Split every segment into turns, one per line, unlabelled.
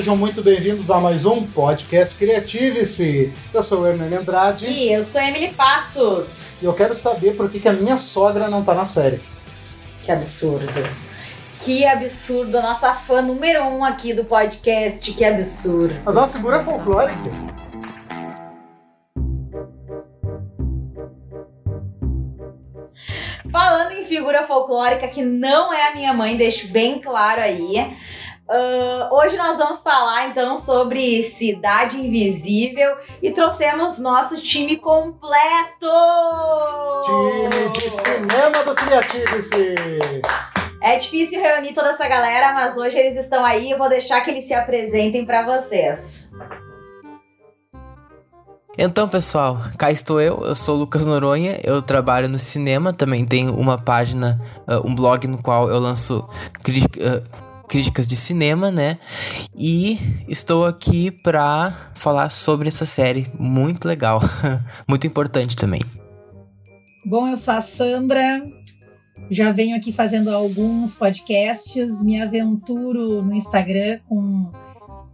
sejam muito bem-vindos a mais um podcast Criative-se. Eu sou o Hernani Andrade.
E eu sou Emily Passos.
E eu quero saber por que, que a minha sogra não tá na série.
Que absurdo. Que absurdo, a nossa fã número um aqui do podcast, que absurdo.
Mas é uma figura folclórica.
Falando em figura folclórica, que não é a minha mãe, deixo bem claro aí. Uh, hoje nós vamos falar então sobre Cidade Invisível e trouxemos nosso time completo!
Time de cinema do Criative-se!
É difícil reunir toda essa galera, mas hoje eles estão aí. Eu vou deixar que eles se apresentem para vocês.
Então, pessoal, cá estou eu. Eu sou o Lucas Noronha. Eu trabalho no cinema. Também tenho uma página, uh, um blog no qual eu lanço uh, críticas de cinema, né? E estou aqui para falar sobre essa série muito legal, muito importante também.
Bom, eu sou a Sandra. Já venho aqui fazendo alguns podcasts, me aventuro no Instagram com,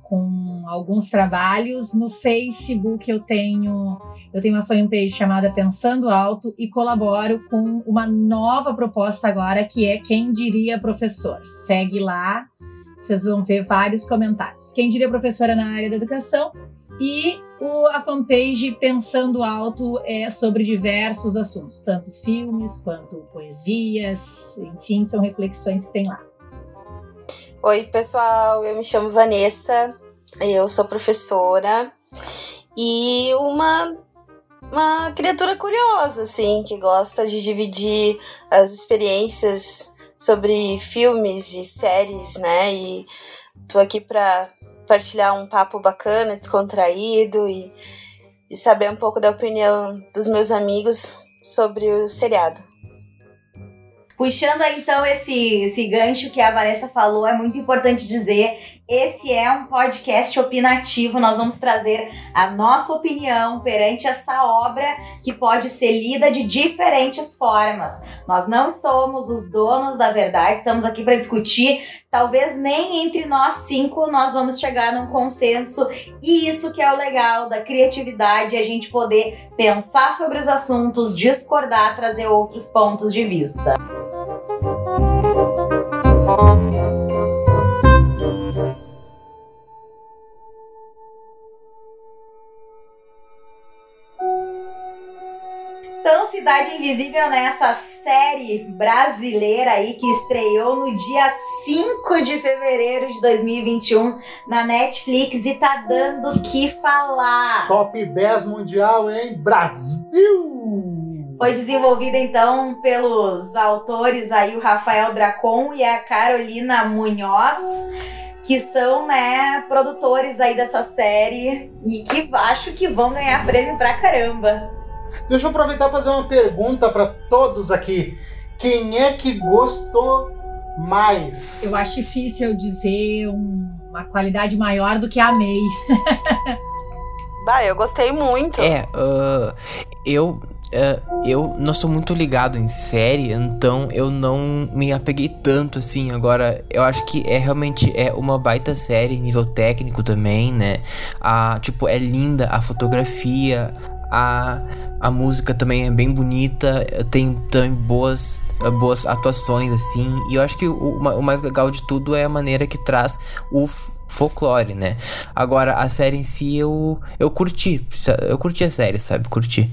com alguns trabalhos. No Facebook eu tenho eu tenho uma fanpage chamada Pensando Alto e colaboro com uma nova proposta agora que é Quem Diria Professor. Segue lá, vocês vão ver vários comentários. Quem diria professora na área da educação e o, a fanpage Pensando Alto é sobre diversos assuntos, tanto filmes quanto poesias, enfim, são reflexões que tem lá.
Oi, pessoal, eu me chamo Vanessa, eu sou professora e uma uma criatura curiosa, assim, que gosta de dividir as experiências sobre filmes e séries, né? E tô aqui para partilhar um papo bacana, descontraído e, e saber um pouco da opinião dos meus amigos sobre o seriado.
Puxando então esse, esse gancho que a Vanessa falou, é muito importante dizer: esse é um podcast opinativo. Nós vamos trazer a nossa opinião perante essa obra que pode ser lida de diferentes formas. Nós não somos os donos da verdade, estamos aqui para discutir. Talvez nem entre nós cinco nós vamos chegar num consenso. E isso que é o legal da criatividade, a gente poder pensar sobre os assuntos, discordar, trazer outros pontos de vista. Cidade Invisível nessa série brasileira aí que estreou no dia 5 de fevereiro de 2021 na Netflix e tá dando o que falar.
Top 10 mundial em Brasil!
Foi desenvolvida então pelos autores aí o Rafael Dracon e a Carolina Munhoz, que são, né, produtores aí dessa série e que acho que vão ganhar prêmio pra caramba.
Deixa eu aproveitar e fazer uma pergunta para todos aqui. Quem é que gostou mais?
Eu acho difícil eu dizer um, uma qualidade maior do que amei.
bah, eu gostei muito.
É, uh, eu Uh, eu não sou muito ligado em série, então eu não me apeguei tanto assim. Agora, eu acho que é realmente é uma baita série, nível técnico também, né? A, tipo, é linda a fotografia, a, a música também é bem bonita, tem também boas, boas atuações, assim. E eu acho que o, o mais legal de tudo é a maneira que traz o folclore, né? Agora, a série em si eu, eu curti. Eu curti a série, sabe? Curti.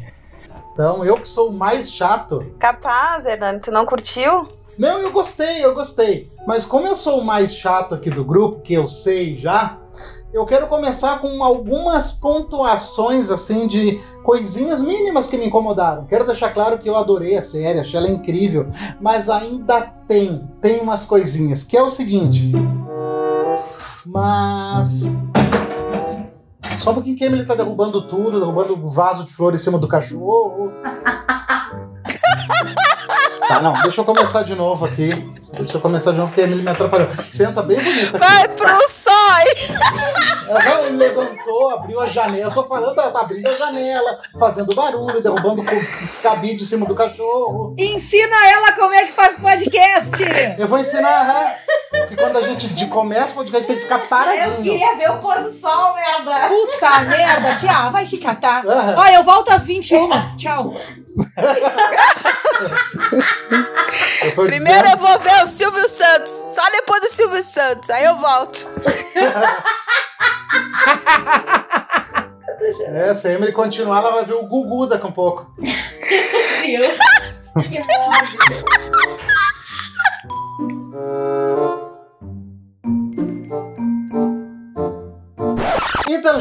Então, eu que sou o mais chato.
Capaz, Hernani, tu não curtiu?
Não, eu gostei, eu gostei. Mas como eu sou o mais chato aqui do grupo, que eu sei já, eu quero começar com algumas pontuações assim de coisinhas mínimas que me incomodaram. Quero deixar claro que eu adorei a série, achei ela incrível, mas ainda tem, tem umas coisinhas, que é o seguinte. Mas só um pouquinho que ele tá derrubando tudo, derrubando o vaso de flor em cima do cachorro. tá, não, deixa eu começar de novo aqui. Deixa eu começar de novo, porque a Emily me atrapalhou. Senta bem bonita.
Vai pro sói!
Ele levantou, abriu a janela. Eu tô falando, ela tá abrindo a janela, fazendo barulho, derrubando o cabide em cima do cachorro.
Ensina ela como é que faz podcast!
Eu vou ensinar, aham, que quando a gente de começa o podcast tem que ficar
Eu
paradinho.
queria ver o pôr do sol, merda.
Puta merda, tia, vai se catar. Olha, eu volto às 21. Tchau.
Eu
Primeiro
dizendo-
eu vou ver o Silvio Santos. Só depois do Silvio Santos. Aí eu volto.
É, se a Emily continuar, ela vai ver o Gugu daqui a um pouco.
Deus. Que ódio.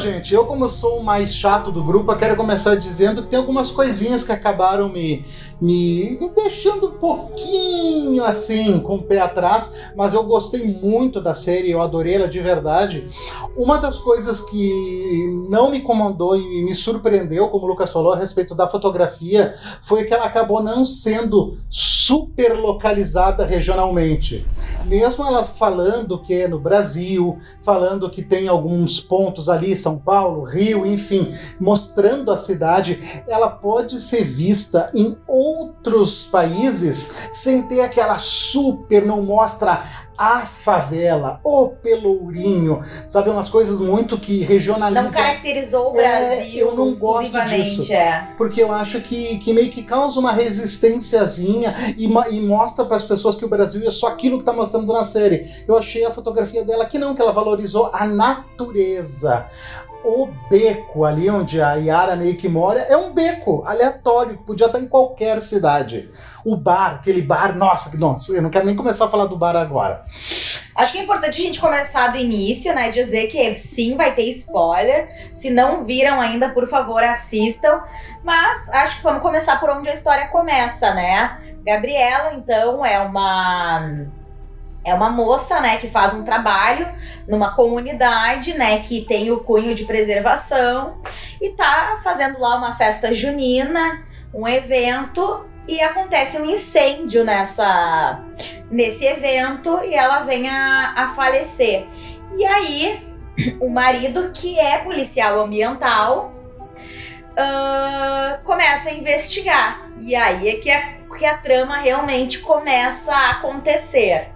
Gente, eu como sou o mais chato do grupo, eu quero começar dizendo que tem algumas coisinhas que acabaram me, me, me deixando um pouquinho assim, com o pé atrás, mas eu gostei muito da série, eu adorei ela de verdade. Uma das coisas que não me incomodou e me surpreendeu, como o Lucas falou, a respeito da fotografia, foi que ela acabou não sendo super localizada regionalmente. Mesmo ela falando que é no Brasil, falando que tem alguns pontos ali, São Paulo, Rio, enfim, mostrando a cidade, ela pode ser vista em outros países sem ter aquela super, não mostra a favela, o pelourinho, sabe? Umas coisas muito que
Não
regionalizam.
caracterizou o
É,
Brasil
eu não gosto disso.
é.
porque eu acho que, que meio que causa uma resistênciazinha e, e mostra para as pessoas que o Brasil é só aquilo que tá mostrando na série. Eu achei a fotografia dela que não, que ela valorizou a natureza. O beco ali onde a Yara meio que mora é um beco aleatório, que podia estar em qualquer cidade. O bar, aquele bar, nossa, nossa, eu não quero nem começar a falar do bar agora.
Acho que é importante a gente começar do início, né? Dizer que sim, vai ter spoiler. Se não viram ainda, por favor, assistam. Mas acho que vamos começar por onde a história começa, né? Gabriela, então, é uma. É uma moça, né, que faz um trabalho numa comunidade, né, que tem o cunho de preservação e tá fazendo lá uma festa junina, um evento e acontece um incêndio nessa nesse evento e ela vem a, a falecer. E aí, o marido, que é policial ambiental, ah, começa a investigar. E aí é que a, que a trama realmente começa a acontecer.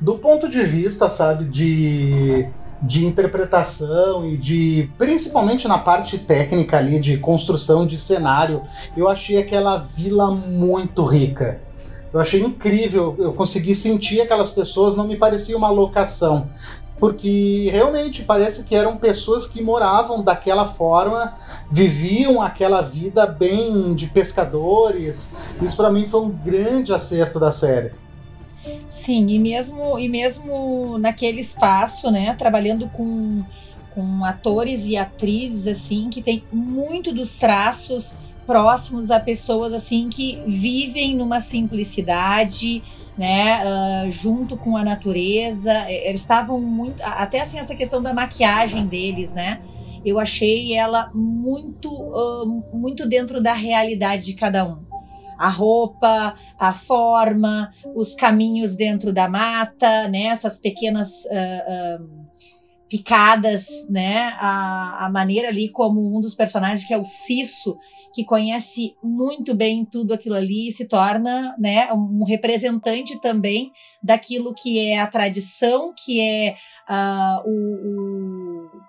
Do ponto de vista, sabe, de, de interpretação e de. principalmente na parte técnica ali, de construção de cenário, eu achei aquela vila muito rica. Eu achei incrível, eu consegui sentir aquelas pessoas, não me parecia uma locação. Porque realmente parece que eram pessoas que moravam daquela forma, viviam aquela vida bem de pescadores. Isso para mim foi um grande acerto da série.
Sim, e mesmo, e mesmo naquele espaço, né, trabalhando com, com atores e atrizes, assim, que tem muito dos traços próximos a pessoas, assim, que vivem numa simplicidade, né, ah, junto com a natureza, Eh, eles estavam muito, até assim, essa questão da maquiagem deles, né, eu achei ela muito, ah, muito dentro da realidade de cada um. A roupa, a forma, os caminhos dentro da mata, né? Essas pequenas ah, ah, picadas, né? A, a maneira ali como um dos personagens, que é o Cisso, que conhece muito bem tudo aquilo ali, se torna, né? Um representante também daquilo que é a tradição, que é ah, o, o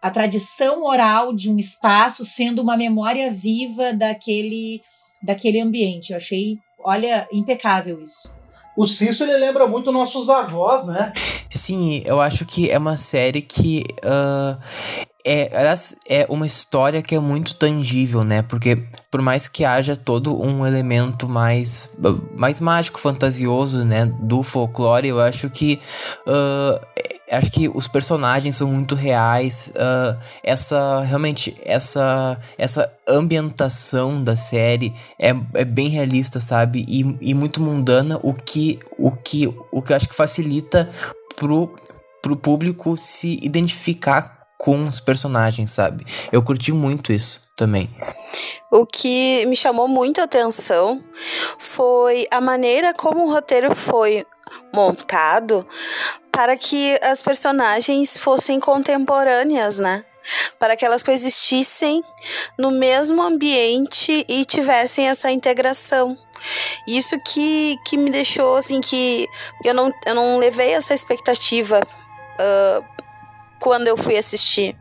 a tradição oral de um espaço sendo uma memória viva daquele daquele ambiente. Eu achei, olha, impecável isso.
O Cício ele lembra muito nossos avós, né?
Sim, eu acho que é uma série que. ah, é, aliás, é uma história que é muito tangível, né? Porque por mais que haja todo um elemento mais, mais mágico, fantasioso, né? Do folclore, eu acho que. é- acho que os personagens são muito reais. ah, essa. Realmente, essa. Essa ambientação da série é, é bem realista, sabe? E, e muito mundana, o que, o que, o que eu acho que facilita pro, pro público se identificar com os personagens, sabe? Eu curti muito isso também.
O que me chamou muita atenção foi a maneira como o roteiro foi montado para que as personagens fossem contemporâneas, né? Para que elas coexistissem no mesmo ambiente e tivessem essa integração. Isso que, que me deixou assim que eu não, eu não levei essa expectativa uh, quando eu fui assistir.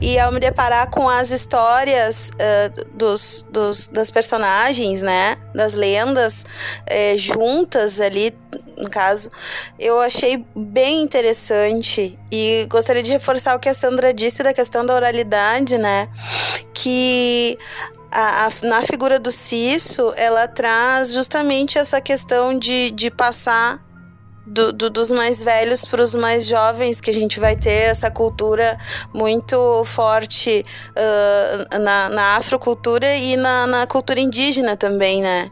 E ao me deparar com as histórias uh, dos, dos, das personagens, né? Das lendas eh, juntas ali, no caso, eu achei bem interessante. E gostaria de reforçar o que a Sandra disse da questão da oralidade, né? Que a, a, na figura do Cisso, ela traz justamente essa questão de, de passar do, do, dos mais velhos para os mais jovens, que a gente vai ter essa cultura muito forte uh, na, na afrocultura e na, na cultura indígena também, né?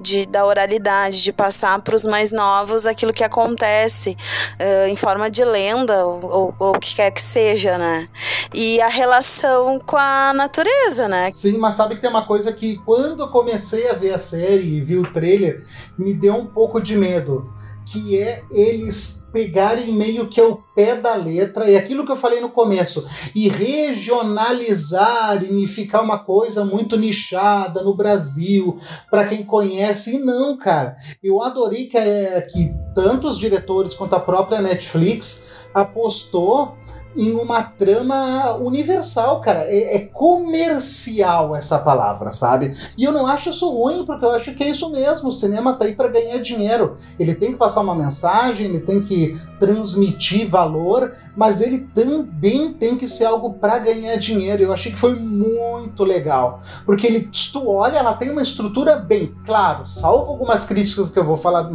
De, da oralidade, de passar para os mais novos aquilo que acontece uh, em forma de lenda ou, o que quer que seja, né? E a relação com a natureza, né?
Sim, mas sabe que tem uma coisa que quando eu comecei a ver a série e vi o trailer, me deu um pouco de medo que é eles pegarem meio que ao pé da letra, e aquilo que eu falei no começo, e regionalizarem e ficar uma coisa muito nichada no Brasil, para quem conhece. E não, cara, eu adorei que, é, que tanto os diretores quanto a própria Netflix apostou em uma trama universal, cara. É, é, comercial essa palavra, sabe? E eu não acho isso ruim, porque eu acho que é isso mesmo. O cinema tá aí para ganhar dinheiro. Ele tem que passar uma mensagem, ele tem que transmitir valor, mas ele também tem que ser algo para ganhar dinheiro. Eu achei que foi muito legal, porque ele, tu olha, ela tem uma estrutura bem, claro, salvo algumas críticas que eu vou falar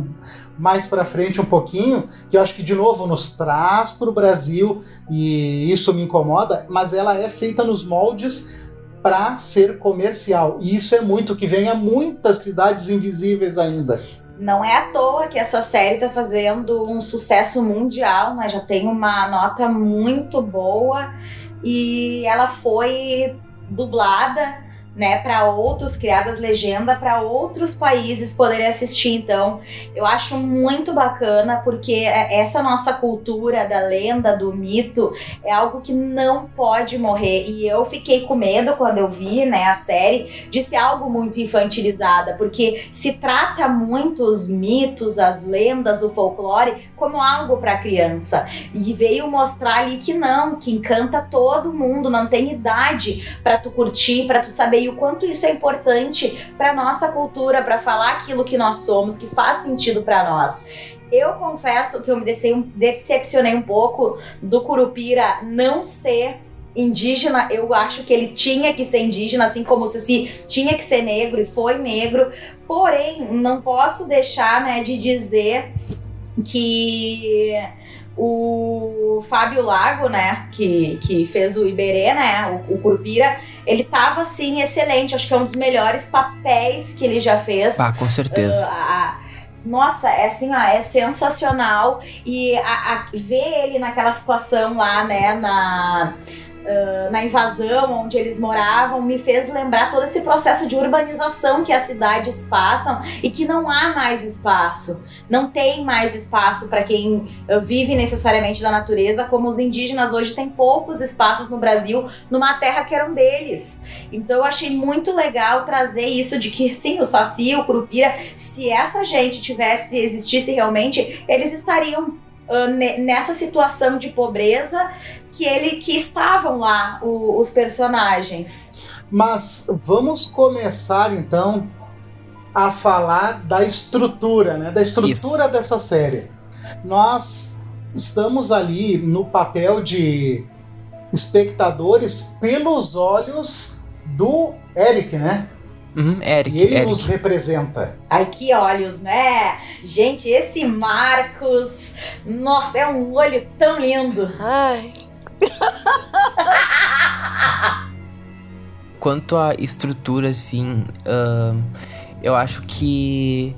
mais para frente um pouquinho, que eu acho que de novo nos traz para o Brasil e isso me incomoda, mas ela é feita nos moldes para ser comercial. E isso é muito que vem a muitas cidades invisíveis ainda.
Não é à toa que essa série está fazendo um sucesso mundial, né? Já tem uma nota muito boa e ela foi dublada né, para outros, criadas legenda para outros países poderem assistir. Então, eu acho muito bacana porque é, essa nossa cultura da lenda, do mito, é algo que não pode morrer. E eu fiquei com medo quando eu vi, né, a série de ser algo muito infantilizada, porque se trata muito os mitos, as lendas, o folclore como algo para criança. E veio mostrar ali que não, que encanta todo mundo, não tem idade para tu curtir, para tu saber e o quanto isso é importante para nossa cultura, para falar aquilo que nós somos, que faz sentido para nós. Eu confesso que eu me decepcionei um pouco do Curupira não ser indígena, eu acho que ele tinha que ser indígena, assim como Cici tinha que ser negro e foi negro. Porém, não posso deixar né, de dizer que o Fábio Lago, né, que, que fez o Iberê, né, o, o Curupira, ele tava, assim, excelente. Acho que é um dos melhores papéis que ele já fez.
Ah, com certeza.
Uh, nossa, é assim, ó, é sensacional. E a, a, ver ele naquela situação lá, né, na uh, na invasão onde eles moravam me fez lembrar todo esse processo de urbanização que as cidades passam e que não há mais espaço. Não tem mais espaço para quem uh, vive necessariamente da natureza, como os indígenas hoje têm poucos espaços no Brasil, numa terra que eram deles. Então eu achei muito legal trazer isso de que sim, o Saci, o Curupira, se essa gente tivesse, existisse realmente, eles estariam nessa situação de pobreza que ele que estavam lá o, os personagens.
Mas vamos começar então a falar da estrutura, né? Da estrutura Isso. dessa série. Nós estamos ali no papel de espectadores pelos olhos do Eric, né?
Uhum, Eric,
e ele
Eric.
nos representa.
Ai, que olhos, né? Gente, esse Marcos, nossa, é um olho tão lindo.
Ai.
Quanto à estrutura, assim, uh, eu acho que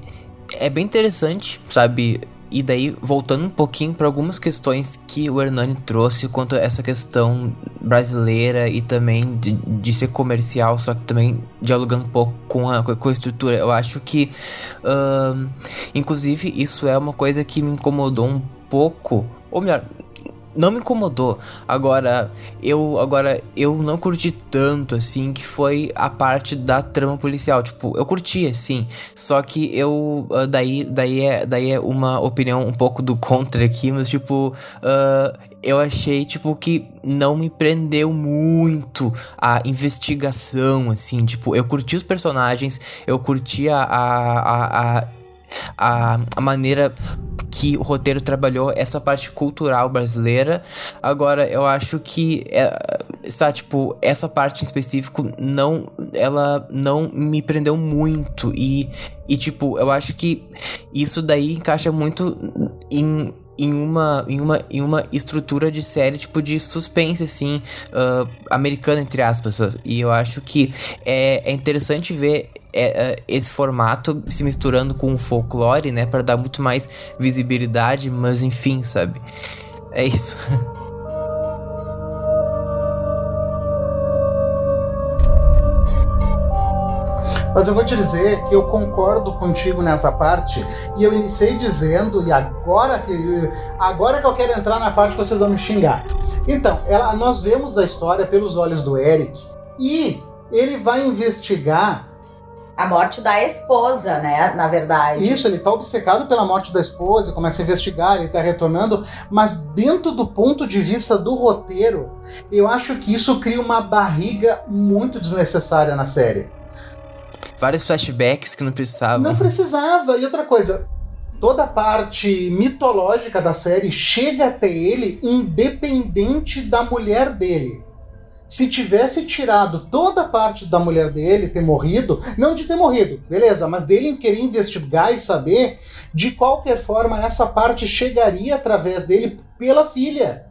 é bem interessante, sabe? E daí, voltando um pouquinho para algumas questões que o Hernani trouxe quanto a essa questão brasileira e também de, de ser comercial, só que também dialogando um pouco com a, com a estrutura. Eu acho que, uh, inclusive, isso é uma coisa que me incomodou um pouco, ou melhor, não me incomodou. Agora, eu agora eu não curti tanto assim que foi a parte da trama policial. Tipo, eu curti sim, só que eu uh, daí daí é daí é uma opinião um pouco do contra aqui, mas tipo, uh, eu achei tipo que não me prendeu muito a investigação assim, tipo, eu curti os personagens, eu curti a a, a, a, a maneira que o roteiro trabalhou essa parte cultural brasileira. Agora, eu acho que é, sabe, tipo, essa parte em específico não ela não me prendeu muito e e tipo, eu acho que isso daí encaixa muito em em uma, em uma, em uma estrutura de série, tipo, de suspense, assim, uh, americana, entre aspas. E eu acho que é, é interessante ver é, é, esse formato se misturando com o folclore, né, para dar muito mais visibilidade, mas enfim, sabe? É isso.
Mas eu vou te dizer que eu concordo contigo nessa parte e eu iniciei dizendo e agora que agora que eu quero entrar na parte que vocês vão me xingar. Então, ela, nós vemos a história pelos olhos do Eric e ele vai investigar
a morte da esposa, né? Na verdade.
Isso, ele tá obcecado pela morte da esposa, começa a investigar, ele tá retornando, mas dentro do ponto de vista do roteiro, eu acho que isso cria uma barriga muito desnecessária na série.
Vários flashbacks que não precisavam.
Não precisava. E outra coisa, toda a parte mitológica da série chega até ele independente da mulher dele se tivesse tirado toda a parte da mulher dele ter morrido, não de ter morrido, beleza, mas dele querer investigar e saber, de qualquer forma essa parte chegaria através dele pela filha.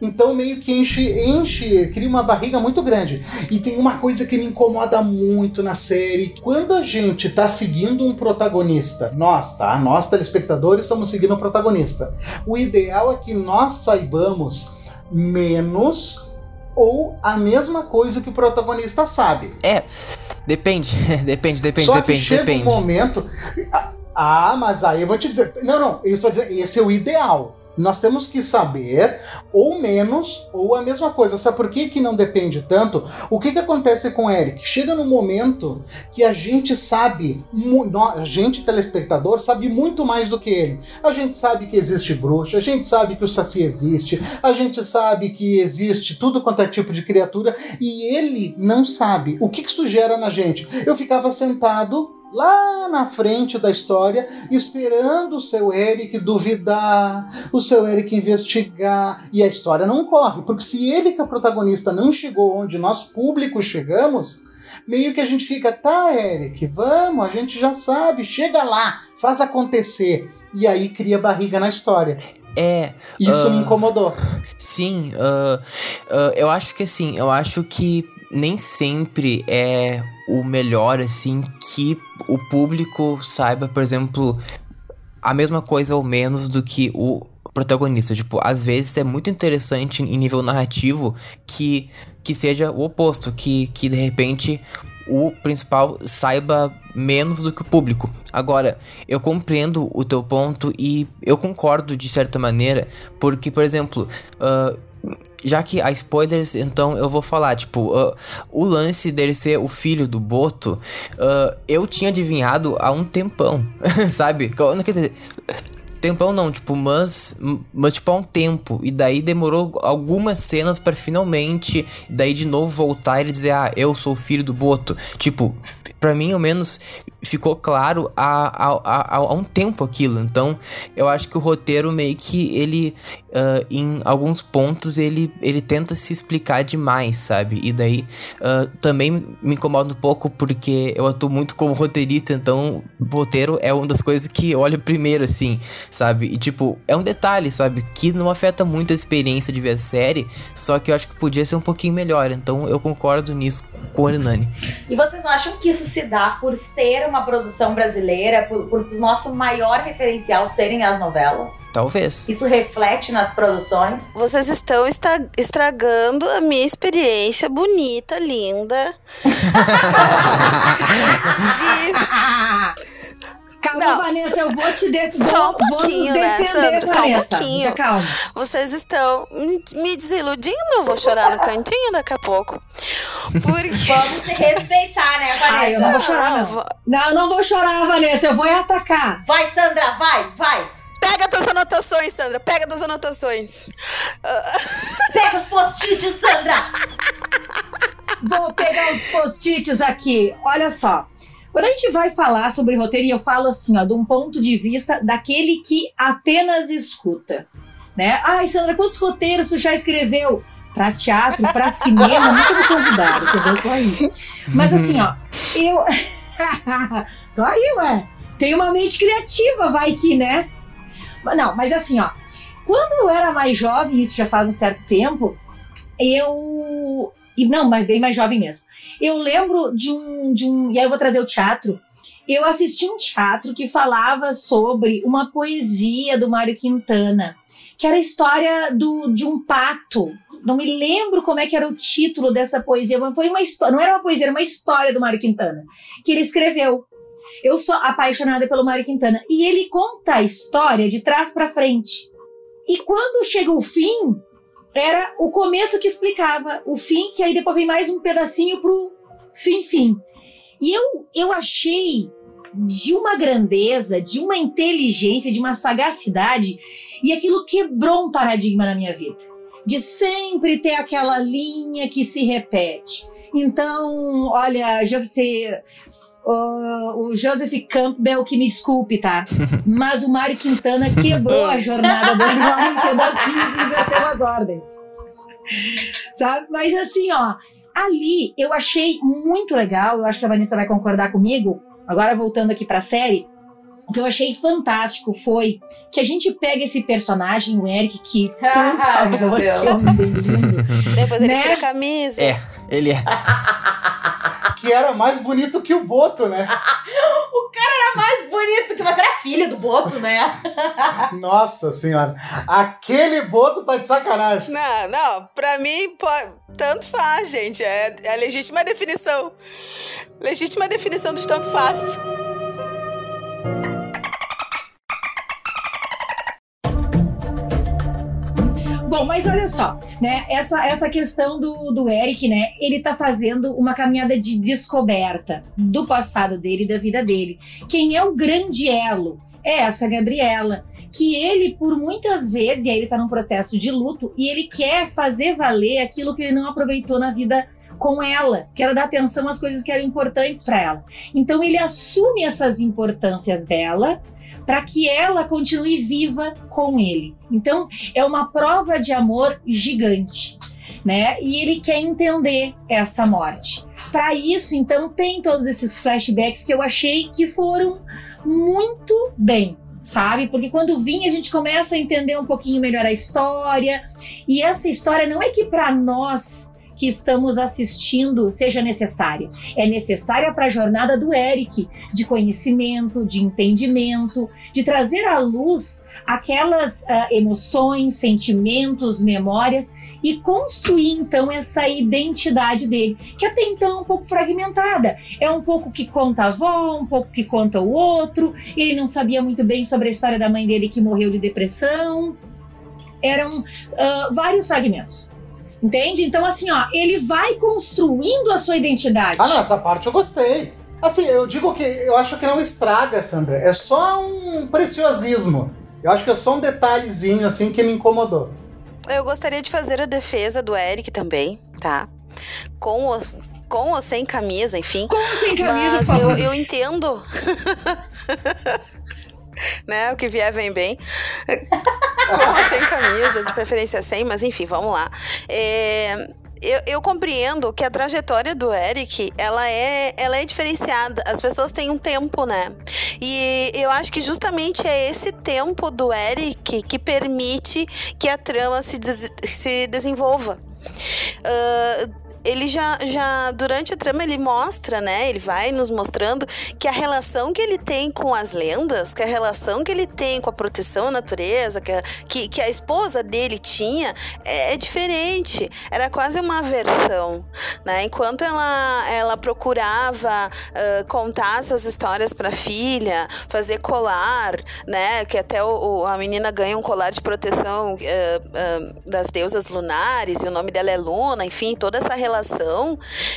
Então meio que enche, enche, cria uma barriga muito grande. E tem uma coisa que me incomoda muito na série. Quando a gente tá seguindo um protagonista, nós, tá? Nós, telespectadores, estamos seguindo um protagonista. O ideal é que nós saibamos menos ou a mesma coisa que o protagonista sabe.
É, depende, depende, depende,
Só
depende,
chega
depende.
um momento. Ah, mas aí eu vou te dizer. Não, não, eu estou dizendo, esse é o ideal. Nós temos que saber, ou menos, ou a mesma coisa. Sabe por que, que não depende tanto? O que, que acontece com o Eric? Chega no momento que a gente sabe, a gente, telespectador, sabe muito mais do que ele. A gente sabe que existe bruxa, a gente sabe que o Saci existe, a gente sabe que existe tudo quanto é tipo de criatura, e ele não sabe. O que, que isso gera na gente? Eu ficava sentado lá na frente da história, esperando o seu Eric duvidar, o seu Eric investigar, e a história não corre, porque se ele que é o protagonista não chegou onde nós público chegamos, meio que a gente fica, tá, Eric, vamos, a gente já sabe, chega lá, faz acontecer, e aí cria barriga na história.
É.
Isso uh, me incomodou.
Sim, uh, uh, eu acho que assim, eu acho que nem sempre é o melhor, assim, que o público saiba, por exemplo, a mesma coisa ou menos do que o protagonista. Tipo, às vezes é muito interessante em nível narrativo que, que seja o oposto, que, que de repente o principal saiba menos do que o público. Agora, eu compreendo o teu ponto e eu concordo de certa maneira, porque, por exemplo, uh, já que há spoilers, então eu vou falar, tipo, uh, o lance dele ser o filho do Boto, uh, eu tinha adivinhado há um tempão, sabe? Não quer dizer, tempão não, tipo, mas, mas tipo há um tempo. E daí demorou algumas cenas para finalmente, daí de novo voltar e dizer, ah, eu sou o filho do Boto. Tipo, para mim ao menos ficou claro há, há, há, há, um tempo aquilo. Então, eu acho que o roteiro meio que ele, uh, em alguns pontos, ele, ele tenta se explicar demais, sabe? E daí uh, também me incomoda um pouco porque eu atuo muito como roteirista, então roteiro é uma das coisas que eu olho primeiro, assim, sabe? E tipo, é um detalhe, sabe? Que não afeta muito a experiência de ver a série, só que eu acho que podia ser um pouquinho melhor. Então, eu concordo nisso com o Hernani.
E vocês acham que isso se dá por ser uma produção brasileira, por, por nosso maior referencial serem as novelas?
Talvez.
Isso reflete nas produções?
Vocês estão estragando a minha experiência bonita, linda. de
Calma,
Não.
Vanessa, eu vou te def
Só um
vou, vou
pouquinho, né,
defender,
Sandra? Só um
Vanessa.
pouquinho.
Calma.
Vocês estão me, me desiludindo, eu vou chorar no cantinho daqui a pouco. Porque.
Vamos se respeitar, né, Vanessa?
Ah, eu não vou chorar, não.
vou-
Não, eu não vou chorar, Vanessa, eu vou atacar.
Vai, Sandra, vai, vai.
Pega tuas anotações, Sandra. Pega tuas anotações.
Pega os post-its, Sandra.
Vou pegar os post-its aqui. Olha só. Quando a gente vai falar sobre roteiro, e eu falo assim, ó, de um ponto de vista daquele que apenas escuta, né? Ai, Sandra, quantos roteiros tu já escreveu? Pra teatro, pra cinema, nunca me convidaram, entendeu? Tô aí. Mas assim, ó, eu. Tô aí, ué. Tem uma mente criativa, vai que, né? Não, mas assim, ó. Quando eu era mais jovem, isso já faz um certo tempo, eu. E não, mas bem mais jovem mesmo. Eu lembro de um, de um. E aí eu vou trazer o teatro. Eu assisti um teatro que falava sobre uma poesia do Mário Quintana, que era a história do, de um pato. Não me lembro como é que era o título dessa poesia, mas foi uma história. Não era uma poesia, era uma história do Mário Quintana, que ele escreveu. Eu sou apaixonada pelo Mário Quintana. E ele conta a história de trás para frente. E quando chega o fim, era o começo que explicava o fim, que aí depois vem mais um pedacinho pro fim, fim. E eu, eu achei de uma grandeza, de uma inteligência, de uma sagacidade, e aquilo quebrou um paradigma na minha vida. De sempre ter aquela linha que se repete. Então, olha, já você. O- o Joseph Campbell, que me desculpe, tá? Mas o Mário Quintana quebrou a jornada do herói em pedacinhos e inverteu as ordens. Sabe? Mas assim, ó, ali eu achei muito legal, eu acho que a Vanessa vai concordar comigo. Agora voltando aqui pra série, o que eu achei fantástico foi que a gente pega esse personagem, o Eric, que, por favor.
Depois ele
Né?
tira a camisa.
É, ele é.
Que era mais bonito que o Boto, né?
Mais bonito que você era filho do Boto, né?
Nossa senhora. Aquele Boto tá de sacanagem.
Não, não, pra mim, pô- tanto faz, gente. É, é a legítima definição. Legítima definição dos tanto faz.
Bom, mas olha só, né? Essa, essa questão do, do Eric, né? Ele tá fazendo uma caminhada de descoberta do passado dele e da vida dele. Quem é o grande elo? É essa Gabriela. Que ele, por muitas vezes, e aí ele tá num processo de luto, e ele quer fazer valer aquilo que ele não aproveitou na vida com ela, que era dar atenção às coisas que eram importantes para ela. Então ele assume essas importâncias dela para que ela continue viva com ele. Então é uma prova de amor gigante, né? E ele quer entender essa morte. Para isso, então, tem todos esses flashbacks que eu achei que foram muito bem, sabe? Porque quando vinha a gente começa a entender um pouquinho melhor a história, e essa história não é que para nós que estamos assistindo seja necessária. É necessária para a jornada do Eric, de conhecimento, de entendimento, de trazer à luz aquelas ah, emoções, sentimentos, memórias e construir então essa identidade dele, que até então é um pouco fragmentada. É um pouco que conta a avó, um pouco que conta o outro. Ele não sabia muito bem sobre a história da mãe dele que morreu de depressão. Eram ah, vários fragmentos. Entende? Então, assim, ó, ele vai construindo a sua identidade.
Ah, não, essa parte eu gostei. Assim, eu digo que eu acho que não estraga, Sandra. É só um preciosismo. Eu acho que é só um detalhezinho, assim, que me incomodou.
Eu gostaria de fazer a defesa do Eric também, tá? Com ou, com ou sem camisa, enfim.
Com ou sem camisa,
Mas
por
eu, eu entendo. né? O que vier vem bem. Com ou sem camisa, de preferência sem, mas enfim, vamos lá. É, eu, eu compreendo que a trajetória do Eric, ela é, ela é diferenciada. As pessoas têm um tempo, né? E eu acho que justamente é esse tempo do Eric que permite que a trama se, des- se desenvolva. Ah, ele já, já, durante a trama, ele mostra, né? Ele vai nos mostrando que a relação que ele tem com as lendas, que a relação que ele tem com a proteção à natureza, que a, que, que a esposa dele tinha, é, é diferente. Era quase uma aversão, né? Enquanto ela, ela procurava uh, contar essas histórias para a filha, fazer colar, né? Que até o, o, a menina ganha um colar de proteção uh, uh, das deusas lunares, e o nome dela é Luna, enfim, toda essa relação.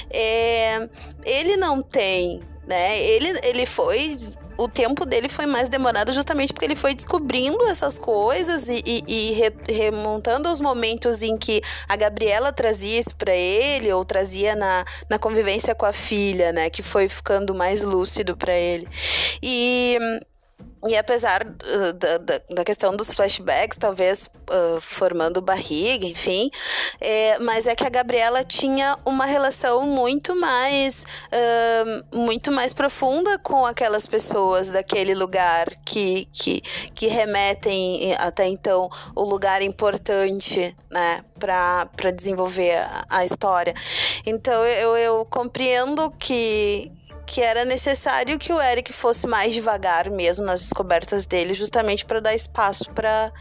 É, ele não tem, né? Ele, ele foi o tempo dele foi mais demorado justamente porque ele foi descobrindo essas coisas e, e, e re, remontando os momentos em que a Gabriela trazia isso para ele ou trazia na, na convivência com a filha, né? Que foi ficando mais lúcido para ele. E e apesar uh, da, da, da, questão dos flashbacks, talvez uh, formando barriga, enfim, é, mas é que a Gabriela tinha uma relação muito mais, uh, muito mais profunda com aquelas pessoas daquele lugar que, que, que remetem até então o lugar importante, né, para desenvolver a, a história. Então eu, eu compreendo que que era necessário que o Eric fosse mais devagar mesmo nas descobertas dele, justamente para dar espaço para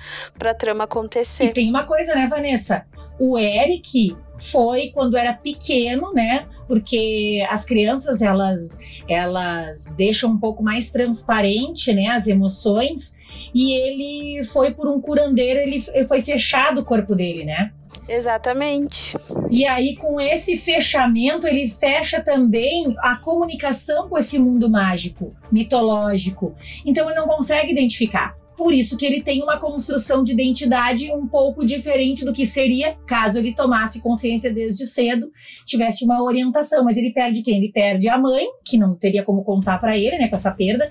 a trama acontecer.
E tem uma coisa, né, Vanessa? O Eric foi quando era pequeno, né? Porque as crianças elas elas deixam um pouco mais transparente, né, as emoções. E ele foi por um curandeiro, ele foi fechado o corpo dele, né?
Exatamente.
E aí, com esse fechamento, ele fecha também a comunicação com esse mundo mágico, mitológico. Então, ele não consegue identificar. Por isso que ele tem uma construção de identidade um pouco diferente do que seria caso ele tomasse consciência desde cedo, tivesse uma orientação. Mas ele perde quem? Ele perde a mãe, que não teria como contar para ele, né, com essa perda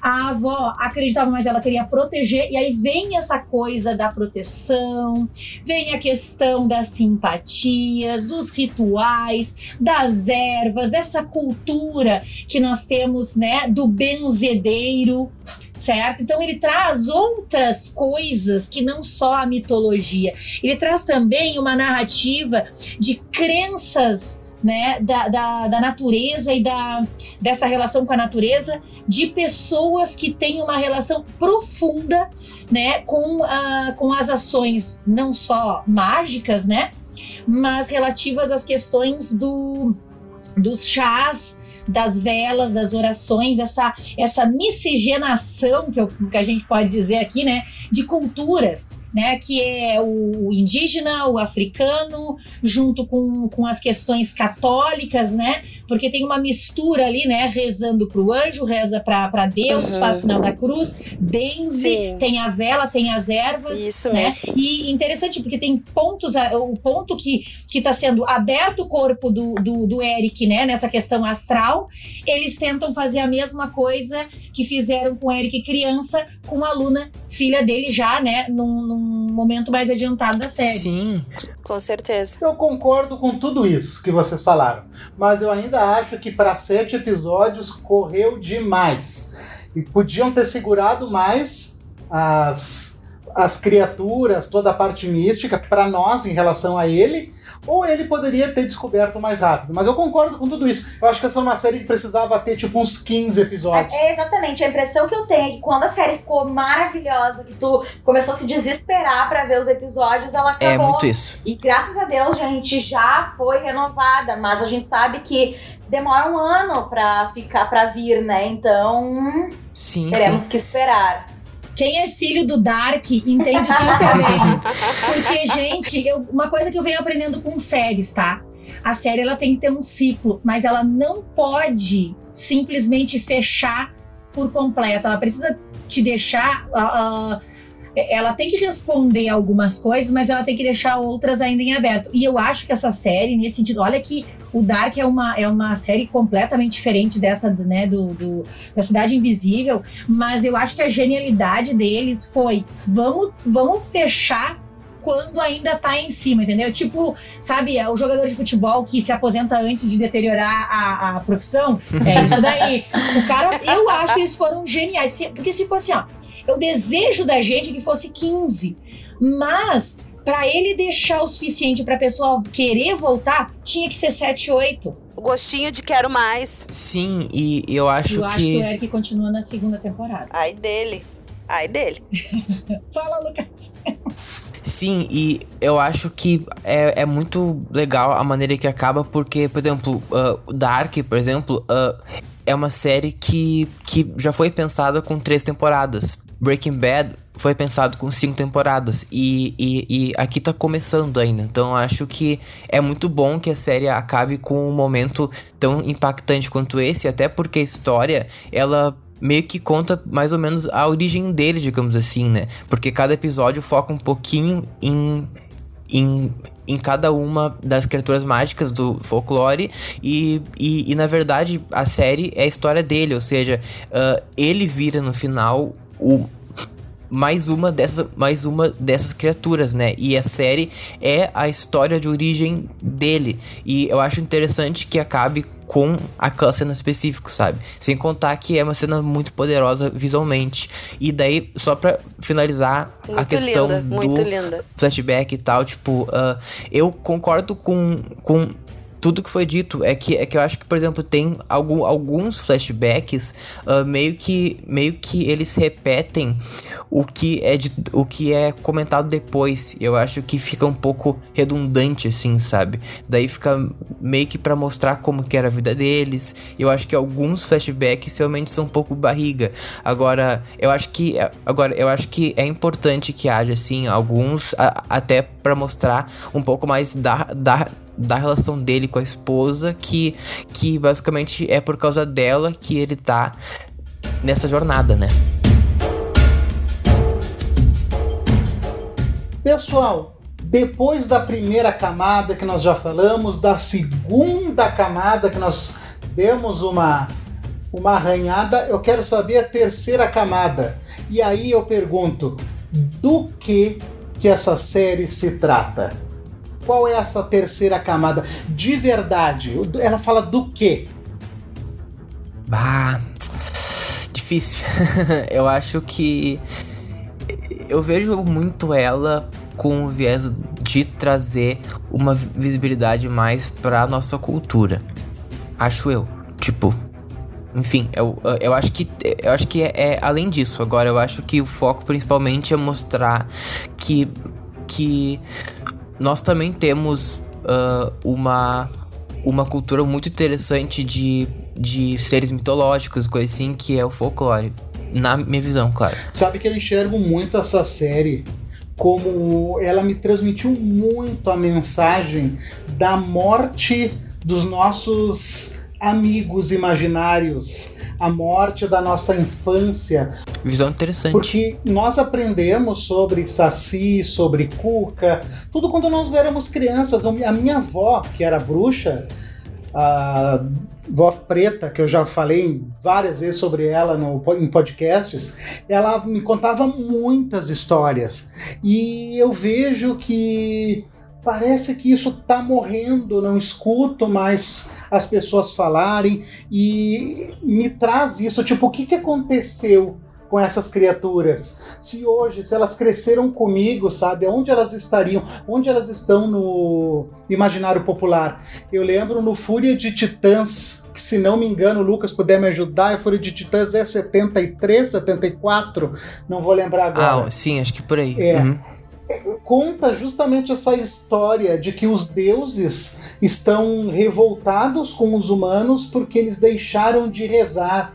a avó acreditava, mas ela queria proteger, e aí vem essa coisa da proteção, vem a questão das simpatias, dos rituais, das ervas, dessa cultura que nós temos, né, do benzedeiro, certo? Então ele traz outras coisas que não só a mitologia, ele traz também uma narrativa de crenças né, da, da, da, natureza e da, dessa relação com a natureza, de pessoas que têm uma relação profunda né, com, com as ações não só mágicas, né, mas relativas às questões do, dos chás das velas, das orações, essa, essa miscigenação que, eu, que a gente pode dizer aqui, né, de culturas, né, que é o indígena, o africano, junto com, com as questões católicas, né, porque tem uma mistura ali, né, rezando para o anjo, reza para Deus, uhum. faz sinal da cruz, benze, Sim. tem a vela, tem as ervas,
Isso
né,
mesmo.
e interessante porque tem pontos, o ponto que que está sendo aberto o corpo do, do, do Eric, né, nessa questão astral, eles tentam fazer a mesma coisa que fizeram com o Eric criança, com a Luna, filha dele, já, né, num, num momento mais adiantado da série.
Sim,
com certeza.
Eu concordo com tudo isso que vocês falaram, mas eu ainda acho que para sete episódios correu demais. E podiam ter segurado mais as, as criaturas, toda a parte mística para nós em relação a ele ou ele poderia ter descoberto mais rápido. Mas eu concordo com tudo isso. Eu acho que essa é uma série que precisava ter, tipo, uns 15 episódios.
É, é exatamente. A impressão que eu tenho é que quando a série ficou maravilhosa, que tu começou a se desesperar para ver os episódios, ela acabou.
É muito isso.
E graças a Deus a gente já foi renovada, mas a gente sabe que demora um ano pra ficar para vir, né? Então,
sim,
teremos
sim.
que esperar.
Quem é filho do Dark entende super bem. Porque, gente, eu, uma coisa que eu venho aprendendo com séries, tá? A série ela tem que ter um ciclo, mas ela não pode simplesmente fechar por completo. Ela precisa te deixar. Uh, uh, ela tem que responder algumas coisas, mas ela tem que deixar outras ainda em aberto. E eu acho que essa série, nesse sentido, olha que o Dark é uma, é uma série completamente diferente dessa, né, do, do, da Cidade Invisível, mas eu acho que a genialidade deles foi: vamos, vamos fechar quando ainda tá em cima, entendeu? Tipo, sabe, é o jogador de futebol que se aposenta antes de deteriorar a, a profissão. É isso daí. o cara, eu acho que eles foram geniais. Porque se fosse, ó, eu desejo da gente que fosse 15, mas para ele deixar o suficiente pra pessoa querer voltar, tinha que ser 7, 8.
O gostinho de quero mais.
Sim, e eu acho
Eu acho
que.
que o Eric continua na segunda temporada.
Ai dele. Ai dele.
Fala, Lucas.
Sim, e eu acho que é, é muito legal a maneira que acaba, porque, por exemplo, uh, Dark, por exemplo, uh, é uma série que, que já foi pensada com três temporadas. Breaking Bad foi pensado com cinco temporadas e, e, e aqui tá começando ainda. Então acho que é muito bom que a série acabe com um momento tão impactante quanto esse, até porque a história, ela meio que conta mais ou menos a origem dele, digamos assim, né? Porque cada episódio foca um pouquinho em. em em cada uma das criaturas mágicas do folclore. E, e, e na verdade a série é a história dele, ou seja, uh, ele vira no final o mais uma dessas mais uma dessas criaturas, né? E a série é a história de origem dele. E eu acho interessante que acabe com aquela cena específica, sabe? Sem contar que é uma cena muito poderosa visualmente. E daí, só pra finalizar
Muito
a questão
linda,
do
muito linda.
flashback e tal, tipo, uh, eu concordo com, com tudo que foi dito. É que, é que eu acho que, por exemplo, tem algum, alguns flashbacks uh, meio, que, meio que eles repetem o que, é de, o que é comentado depois. Eu acho que fica um pouco redundante, assim, sabe? Daí fica meio que pra mostrar como que era a vida deles. Eu acho que alguns flashbacks realmente são um pouco barriga. Agora, eu acho que agora eu acho que é importante que haja assim alguns a- até pra mostrar um pouco mais da, da da relação dele com a esposa, que, que basicamente é por causa dela que ele tá nessa jornada, né?
Pessoal, depois da primeira camada que nós já falamos, da segunda camada que nós demos uma, uma arranhada, eu quero saber a terceira camada. E aí eu pergunto, do que que essa série se trata? Qual é essa terceira camada? De verdade, ela fala do quê?
Bah, difícil. eu acho que eu vejo muito ela com o viés de trazer uma visibilidade mais pra nossa cultura. Acho eu. Tipo, enfim, eu, eu acho que eu acho que é, é além disso. Agora eu acho que o foco principalmente é mostrar que que nós também temos ah, uma uma cultura muito interessante de, de seres mitológicos, coisa assim, que é o folclore. Na minha visão, claro.
Sabe que eu enxergo muito essa série como ela me transmitiu muito a mensagem da morte dos nossos amigos imaginários, a morte da nossa infância,
Visão interessante.
porque nós aprendemos sobre Saci, sobre Cuca, tudo quando nós éramos crianças. A minha avó, que era bruxa, a vó preta, que eu já falei várias vezes sobre ela no, em podcasts, ela me contava muitas histórias. E eu vejo que parece que isso tá morrendo, não escuto mais as pessoas falarem e me traz isso, tipo, o que, que aconteceu com essas criaturas? Se hoje, se elas cresceram comigo, sabe, onde elas estariam? Onde elas estão no imaginário popular? Eu lembro no Fúria de Titãs, que se não me engano, o Lucas puder me ajudar, a Fúria de Titãs é 73, 74, não vou lembrar agora
Ah, sim, acho que por aí.
É.
Uhum.
conta justamente essa história de que os deuses estão revoltados com os humanos porque eles deixaram de rezar.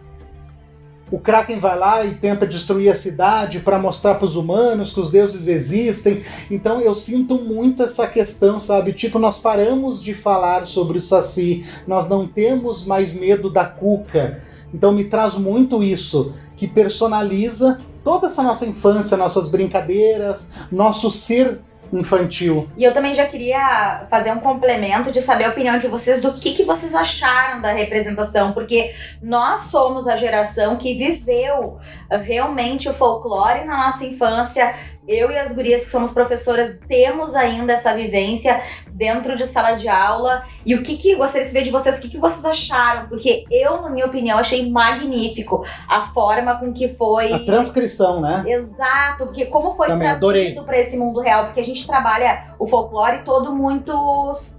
O Kraken vai lá e tenta destruir a cidade para mostrar para os humanos que os deuses existem. Então eu sinto muito essa questão, sabe? Tipo, nós paramos de falar sobre o Saci, nós não temos mais medo da Cuca. Então me traz muito isso, que personaliza toda essa nossa infância, nossas brincadeiras, nosso ser infantil.
E eu também já queria fazer um complemento de saber a opinião de vocês do que, que vocês acharam da representação, porque nós somos a geração que viveu uh, realmente o folclore na nossa infância, eu e as gurias que somos professoras temos ainda essa vivência dentro de sala de aula. E o que que gostaria de saber de vocês, o que que vocês acharam? Porque eu, na minha opinião, achei magnífico a forma com que foi
A transcrição, né?
Exato, porque como foi
Também
trazido para esse mundo real, porque a gente trabalha o folclore todo muito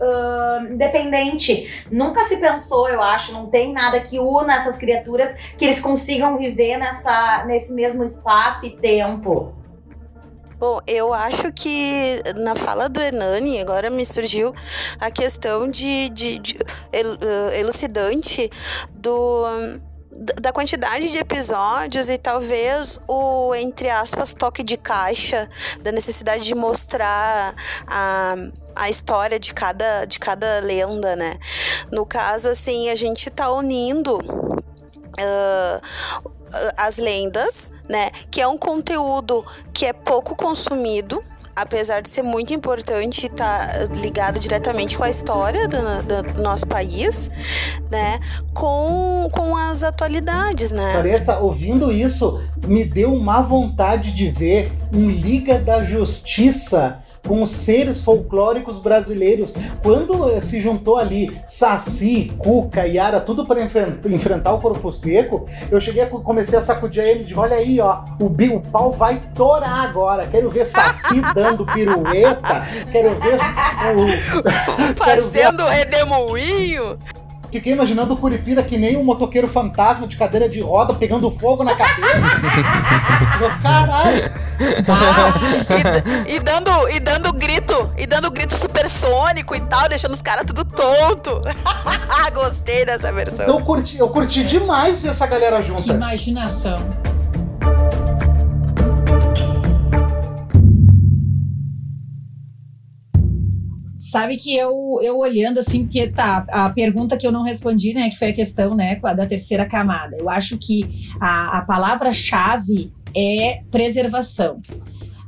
ah, independente. Nunca se pensou, eu acho, não tem nada que una essas criaturas que eles consigam viver nessa, nesse mesmo espaço e tempo.
Bom, eu acho que na fala do Hernani, agora me surgiu a questão de, de, de eh, elucidante do da- da quantidade de episódios e talvez o, entre aspas, toque de caixa da necessidade de mostrar a, a história de cada, de cada lenda, né? No caso, assim, a gente tá unindo ah, as lendas, né? Que é um conteúdo que é pouco consumido. Apesar de ser muito importante estar ligado diretamente com a história do, do nosso país, né? Com, com as atualidades, né?
Clarissa, ouvindo isso, me deu uma vontade de ver um Liga da Justiça com os seres folclóricos brasileiros. Quando eh, se juntou ali Saci, Cuca, Yara, tudo para enfrentar o corpo seco, eu cheguei a comecei a sacudir ele e digo, olha aí, ó, o, o pau vai torar agora. Quero ver Saci dando pirueta, quero ver o, quero ver
Fazendo redemoinho.
Fiquei imaginando o Curipira que nem um motoqueiro fantasma de cadeira de roda pegando fogo na cabeça. Caralho!
Ah, e, e dando, e dando grito, e dando grito supersônico e tal, deixando os caras tudo tonto. Gostei dessa versão.
Então eu curti, eu curti demais ver essa galera
Que
junta.
imaginação. Sabe que eu, eu olhando assim, porque tá, a pergunta que eu não respondi, né, que foi a questão, né, da terceira camada. Eu acho que a, a palavra-chave é preservação.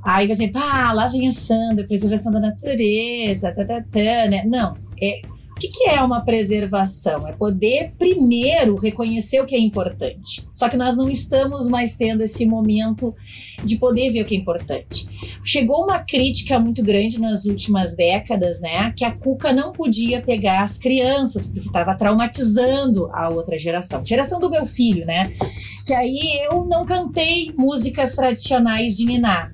Aí você, pá, lá vem a Sandra, preservação da natureza, tá, tá, tá, né? Não, é, o que, que é uma preservação? É poder primeiro reconhecer o que é importante. Só que nós não estamos mais tendo esse momento de poder ver o que é importante. Chegou uma crítica muito grande nas últimas décadas, né? Que a Cuca não podia pegar as crianças, porque estava traumatizando a outra geração. Geração do meu filho, né? Que aí eu não cantei músicas tradicionais de Niná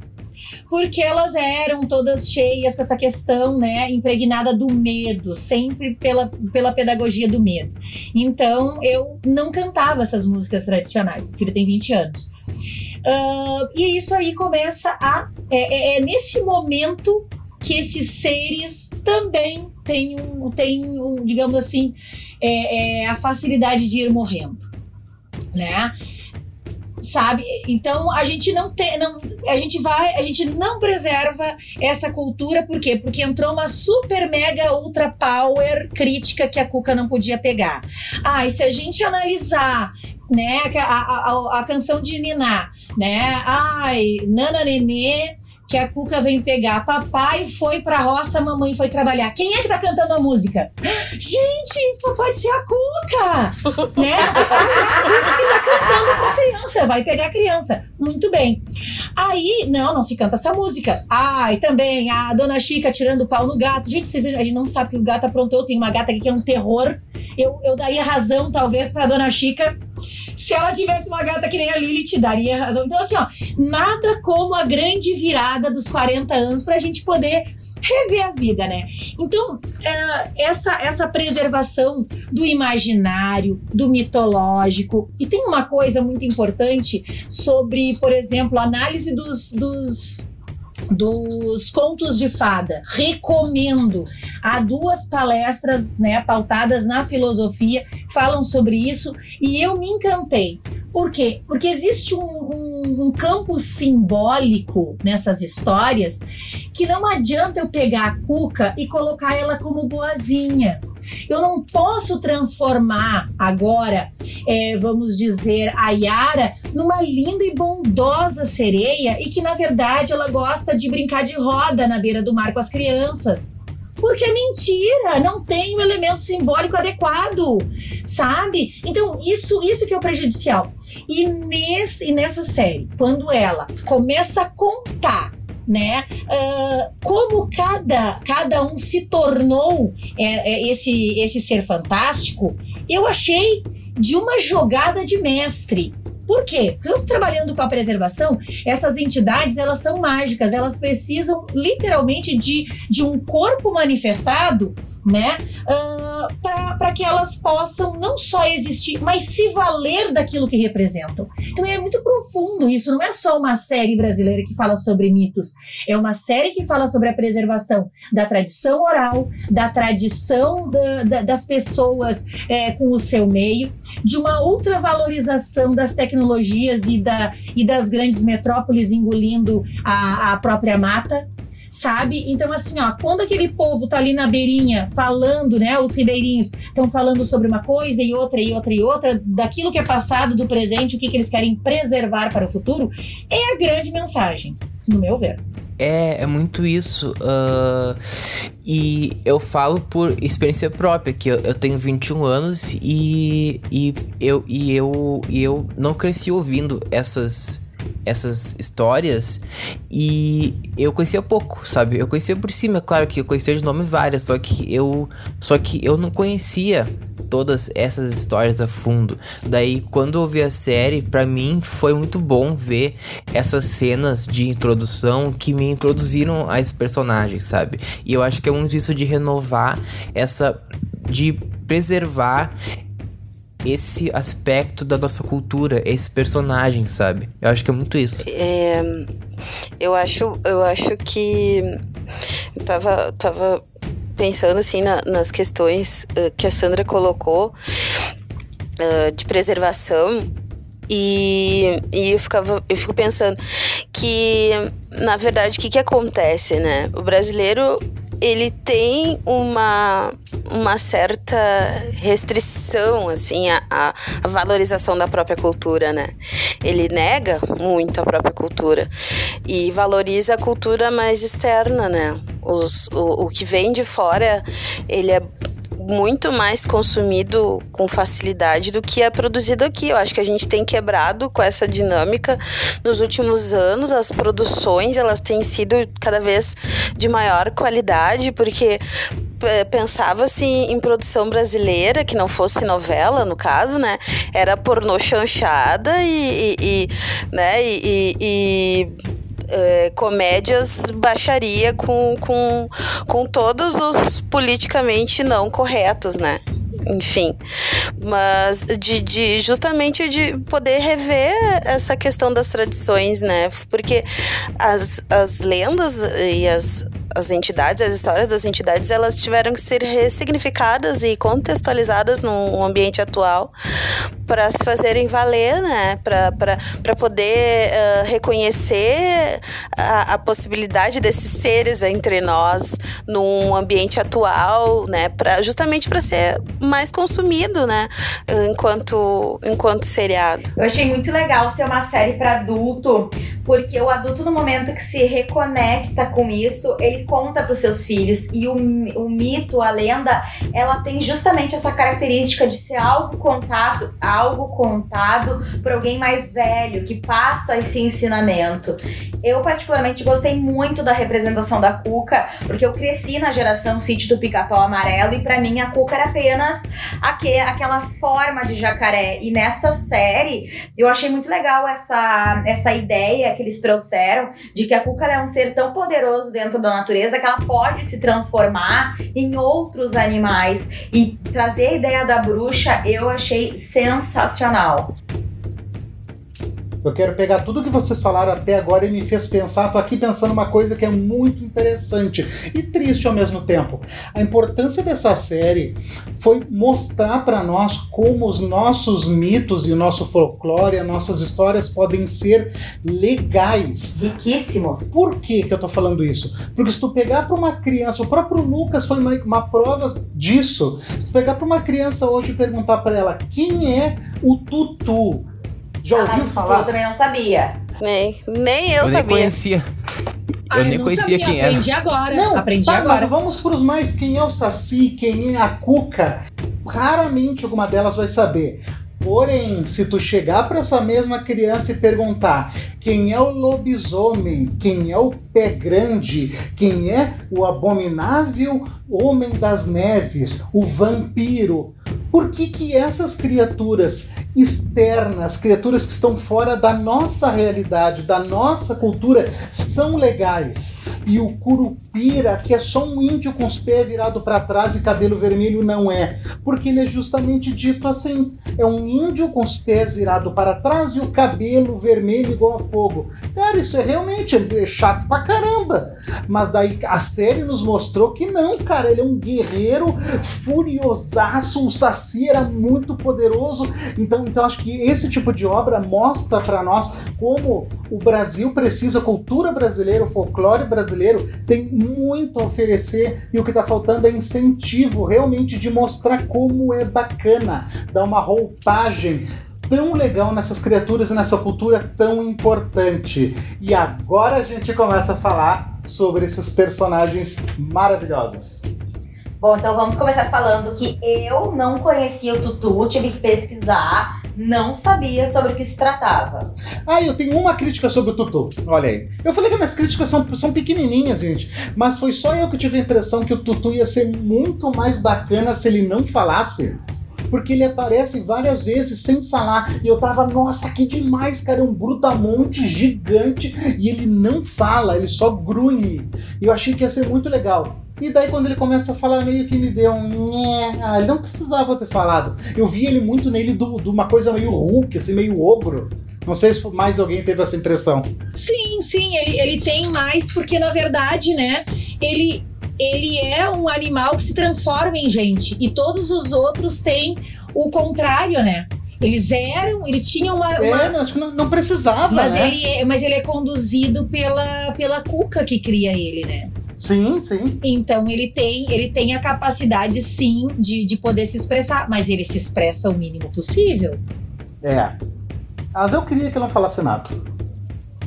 porque elas eram todas cheias com essa questão, né, impregnada do medo, sempre pela, pela pedagogia do medo. Então, eu não cantava essas músicas tradicionais. Meu filho tem 20 anos. Ah, e isso aí começa a. É, é- é nesse momento que esses seres também têm, um, têm um, digamos assim, é, é, a facilidade de ir morrendo, né? Sabe? Então a gente não tem, não, a gente vai, a gente não preserva essa cultura, por quê? Porque entrou uma super mega ultra power crítica que a Cuca não podia pegar. Ah, e se a gente analisar, né, a, a, a, canção de Niná, né? Ai, Nana Nenê, que a Cuca vem pegar. Papai foi pra roça, mamãe foi trabalhar. Quem é que tá cantando a música? Gente, só pode ser a Cuca, né? A Cuca que tá cantando pra criança, vai pegar a criança. Muito bem. Aí, não, não se canta essa música. Ai, também, a dona Chica tirando o pau no gato. Gente, vocês, a gente não sabe que o gato aprontou. Tem uma gata aqui que é um terror. Eu, eu daria razão, talvez, pra dona Chica. Se ela tivesse uma gata que nem a Lilith, daria razão. Então, assim, ó, nada como a grande virada dos 40 anos pra gente poder rever a vida, né? Então, eh, essa, essa preservação do imaginário, do mitológico. E tem uma coisa muito importante sobre, por exemplo, a análise dos, dos dos contos de fada. Recomendo. Há duas palestras, né, pautadas na filosofia, falam sobre isso e eu me encantei. Por quê? Porque existe um, um- um campo simbólico nessas histórias que não adianta eu pegar a Cuca e colocar ela como boazinha. Eu não posso transformar agora, é, vamos dizer, a Yara numa linda e bondosa sereia e que, na verdade, ela gosta de brincar de roda na beira do mar com as crianças. Porque é mentira, não tem o elemento simbólico adequado, sabe? Então, isso, isso que é o prejudicial. E, nesse, e nessa série, quando ela começa a contar né? Uh, como cada, cada um se tornou é, é, esse, esse ser fantástico, eu achei de uma jogada de mestre. Por quê? Estou trabalhando com a preservação, essas entidades elas são mágicas, elas precisam literalmente de, de um corpo manifestado, né? Uh, para que elas possam não só existir, mas se valer daquilo que representam. Então é muito profundo isso, não é só uma série brasileira que fala sobre mitos, é uma série que fala sobre a preservação da tradição oral, da tradição da, da, das pessoas é, com o seu meio, de uma outra valorização das tecnologias e, da, e das grandes metrópoles engolindo a, a própria mata sabe? Então, assim, ó, quando aquele povo tá ali na beirinha falando, né? Os ribeirinhos estão falando sobre uma coisa e outra e outra e outra, daquilo que é passado, do presente, o que, que eles querem preservar para o futuro, é a grande mensagem, no meu ver.
É, é muito isso. Uh, e eu falo por experiência própria, que eu, eu tenho 21 anos e, e, eu, e, eu, e eu não cresci ouvindo essas essas histórias e eu conhecia pouco, sabe? Eu conhecia por cima, claro que eu conhecia de nome várias, só que eu só que eu não conhecia todas essas histórias a fundo. Daí quando eu vi a série, para mim foi muito bom ver essas cenas de introdução que me introduziram a esses personagens, sabe? E eu acho que é muito isso de renovar essa de preservar esse aspecto da nossa cultura, esse personagem, sabe? Eu acho que é muito isso.
É, eu acho, eu acho que eu tava, tava pensando assim na, nas questões uh, que a Sandra colocou uh, de preservação e, e eu, ficava, eu fico pensando que, na verdade, o que, que acontece, né? O brasileiro ele tem uma, uma certa restrição, assim, a, a, valorização da própria cultura, né? Ele nega muito a própria cultura e valoriza a cultura mais externa, né? Os, o, o que vem de fora, ele é muito mais consumido com facilidade do que é produzido aqui. Eu acho que a gente tem quebrado com essa dinâmica nos últimos anos. As produções elas têm sido cada vez de maior qualidade, porque pensava-se em produção brasileira, que não fosse novela, no caso, né? Era pornô chanchada e, e, e né? e, e é, comédias baixaria com, com, com todos os politicamente não corretos, né? Enfim. Mas de, de, justamente de poder rever essa questão das tradições, né? Porque as, as lendas e as, as entidades, as histórias das entidades, elas tiveram que ser ressignificadas e contextualizadas no ambiente atual para se fazerem valer, né? Para poder uh, reconhecer a, a, possibilidade desses seres entre nós num ambiente atual, né? Pra, justamente para ser mais consumido, né? Enquanto, enquanto seriado.
Eu achei muito legal ser uma série para adulto, porque o adulto, no momento que se reconecta com isso, ele conta para os seus filhos. E o, o mito, a lenda, ela tem justamente essa característica de ser algo contado, algo contado por alguém mais velho, que passa esse ensinamento. Eu, particularmente, gostei muito da representação da Cuca, porque eu cresci na geração Sítio do Pica-Pau Amarelo e para mim a Cuca era apenas aqu aquela forma de jacaré. E nessa série, eu achei muito legal essa, essa ideia que eles trouxeram de que a Cuca é um ser tão poderoso dentro da natureza que ela pode se transformar em outros animais. E trazer a ideia da bruxa eu achei sensacional.
Eu quero pegar tudo que vocês falaram até agora e me fez pensar. Tô aqui pensando uma coisa que é muito interessante e triste ao mesmo tempo. A importância dessa série foi mostrar para nós como os nossos mitos e o nosso folclore, as nossas histórias podem ser legais.
Riquíssimos.
Por que, que eu tô falando isso? Porque se tu pegar para uma criança, o próprio Lucas foi uma, uma prova disso. Se tu pegar para uma criança hoje e perguntar para ela quem é o Tutu, já ouviu falar?
Eu também não sabia.
Nem, nem eu,
eu
sabia.
Nem conhecia. Eu nem
eu
conhecia
sabia,
quem era.
Aprendi agora.
Não,
aprendi
tá,
agora.
Mas vamos para os mais. Quem é o Saci? Quem é a Cuca? Raramente alguma delas vai saber. Porém, se tu chegar para essa mesma criança e perguntar quem é o lobisomem, quem é o pé grande, quem é o abominável homem das neves, o vampiro, por que, que essas criaturas externas, criaturas que estão fora da nossa realidade, da nossa cultura, são legais? E o curupira, que é só um índio com os pés virados para trás e cabelo vermelho, não é? Porque ele é justamente dito assim: é um índio com os pés virados para trás e o cabelo vermelho igual a fogo. Cara, isso é realmente é chato pra caramba. Mas daí a série nos mostrou que não, cara, ele é um guerreiro furiosaço, um saci era muito poderoso. Então, então acho que esse tipo de obra mostra para nós como o Brasil precisa, a cultura brasileira, o folclore brasileiro tem muito a oferecer e o que está faltando é incentivo realmente de mostrar como é bacana, dar uma roupagem tão legal nessas criaturas e nessa cultura tão importante. E agora a gente começa a falar sobre esses personagens maravilhosos.
Bom, então vamos começar falando que eu não conhecia o Tutu, tive que pesquisar, não sabia sobre o que se tratava.
Ah, eu tenho uma crítica sobre o Tutu. Olha aí. Eu falei que minhas críticas são, são pequenininhas, gente. Mas foi só eu que tive a impressão que o Tutu ia ser muito mais bacana se ele não falasse porque ele aparece várias vezes sem falar. E eu tava, nossa, que demais, cara, é um brutamonte gigante e ele não fala, ele só grunhe. E eu achei que ia ser muito legal. E daí quando ele começa a falar, meio que me deu um. Ah, ele não precisava ter falado. Eu vi ele muito nele de uma coisa meio Hulk, assim, meio ogro. Não sei se mais alguém teve essa impressão.
Sim, sim, ele, ele tem mais, porque na verdade, né, ele, ele é um animal que se transforma em gente. E todos os outros têm o contrário, né? Eles eram, eles tinham uma.
É,
uma...
não, acho que não, não precisava.
Mas,
né?
ele é, mas ele é conduzido pela, pela Cuca que cria ele, né?
Sim, sim.
Então ele tem, ele tem a capacidade, sim, de, de poder se expressar, mas ele se expressa o mínimo possível.
É. Mas eu queria que não falasse nada.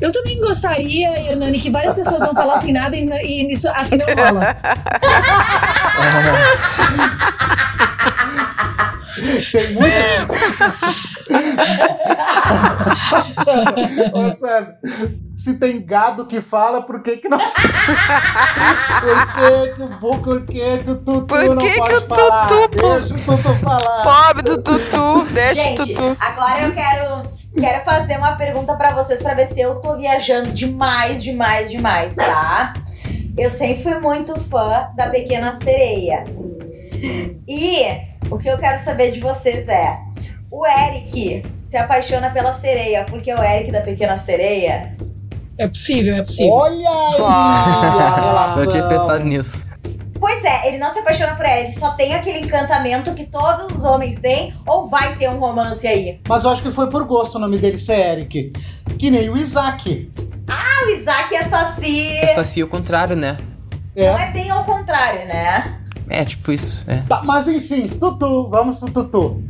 Eu também gostaria, Hernani, que várias pessoas não falassem nada e, e isso assim não rola.
Tem muita. Ô, Sam, se tem gado que fala, por que que não. por que que o Bu- por que que o Tutu
Por
não
que
pode
que o
falar?
Tutu, pô?
Deixa o Tutu falar.
Pobre do Tutu, deixa o
Gente,
Tutu.
agora eu quero, quero fazer uma pergunta pra vocês pra ver se eu tô viajando demais, demais, demais, tá? Eu sempre fui muito fã da Pequena Sereia. E o que eu quero saber de vocês é: o Eric se apaixona pela sereia porque é o Eric da Pequena Sereia?
É possível, é possível.
Olha aí
Ah,
a relação.
Eu tinha pensado nisso.
Pois é, ele não se apaixona por ela, ele só tem aquele encantamento que todos os homens têm, ou vai ter um romance aí?
Mas eu acho que foi por gosto o nome dele ser Eric. Que nem o Isaac.
Ah, o Isaac é saci.
É saci o contrário, né?
Não
É.
é bem ao contrário, né?
É, tipo isso. É.
Tá, mas enfim, Tutu, vamos pro Tutu.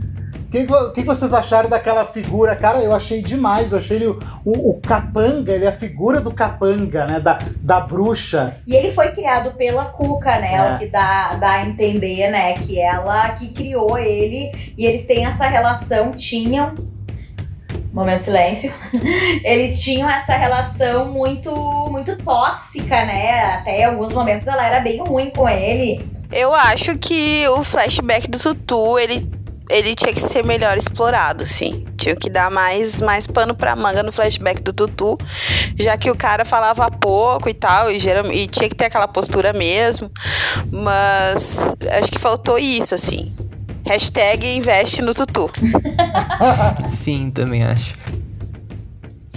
O que, que- que vocês acharam daquela figura? Cara, eu achei demais. Eu achei ele o, o, o capanga, ele é a figura do capanga, né? Da, da bruxa.
E ele foi criado pela Cuca, né?
É.
O que dá, dá a entender, né? Que ela que criou ele e eles têm essa relação, tinham. Momento de silêncio. Eles tinham essa relação muito, muito tóxica, né? Até em alguns momentos ela era bem ruim com ele.
Eu acho que o flashback do Tutu, ele, ele tinha que ser melhor explorado, assim. Tinha que dar mais, mais pano pra manga no flashback do Tutu, já que o cara falava pouco e tal, e, geral, e tinha que ter aquela postura mesmo. Mas acho que faltou isso, assim. Hashtag investe no Tutu.
Sim, também acho.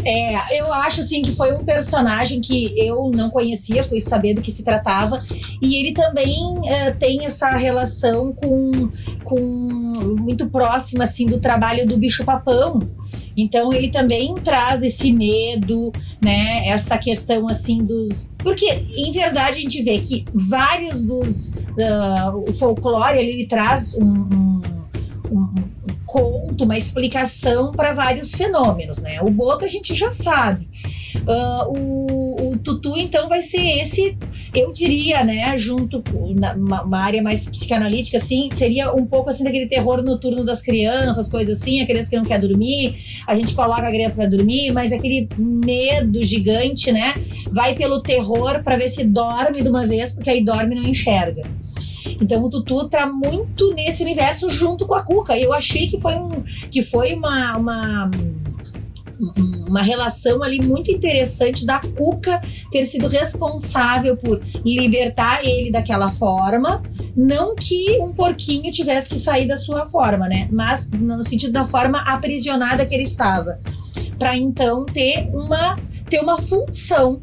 É, eu acho assim que foi um personagem que eu não conhecia, fui saber do que se tratava. E ele também eh, tem essa relação com, com muito próxima assim do trabalho do bicho papão. Então ele também traz esse medo, né? Essa questão assim dos. Porque, em verdade, a gente vê que vários dos. ah, o folclore ele, traz um- um- um, um conto, uma explicação para vários fenômenos, né? O Boto a gente já sabe. Ah, o, o Tutu, então, vai ser esse eu diria, né, junto na, uma, uma, área mais psicanalítica, assim, seria um pouco assim daquele terror noturno das crianças, coisas assim, a criança que não quer dormir, a gente coloca a criança para dormir, mas aquele medo gigante, né, vai pelo terror para ver se dorme de uma vez, porque aí dorme e não enxerga. Então o Tutu tá muito nesse universo junto com a Cuca. Eu achei que foi um que foi uma, uma uma relação ali muito interessante da Cuca ter sido responsável por libertar ele daquela forma. Não que um porquinho tivesse que sair da sua forma, né? Mas no sentido da forma aprisionada que ele estava. Para então ter uma, ter uma função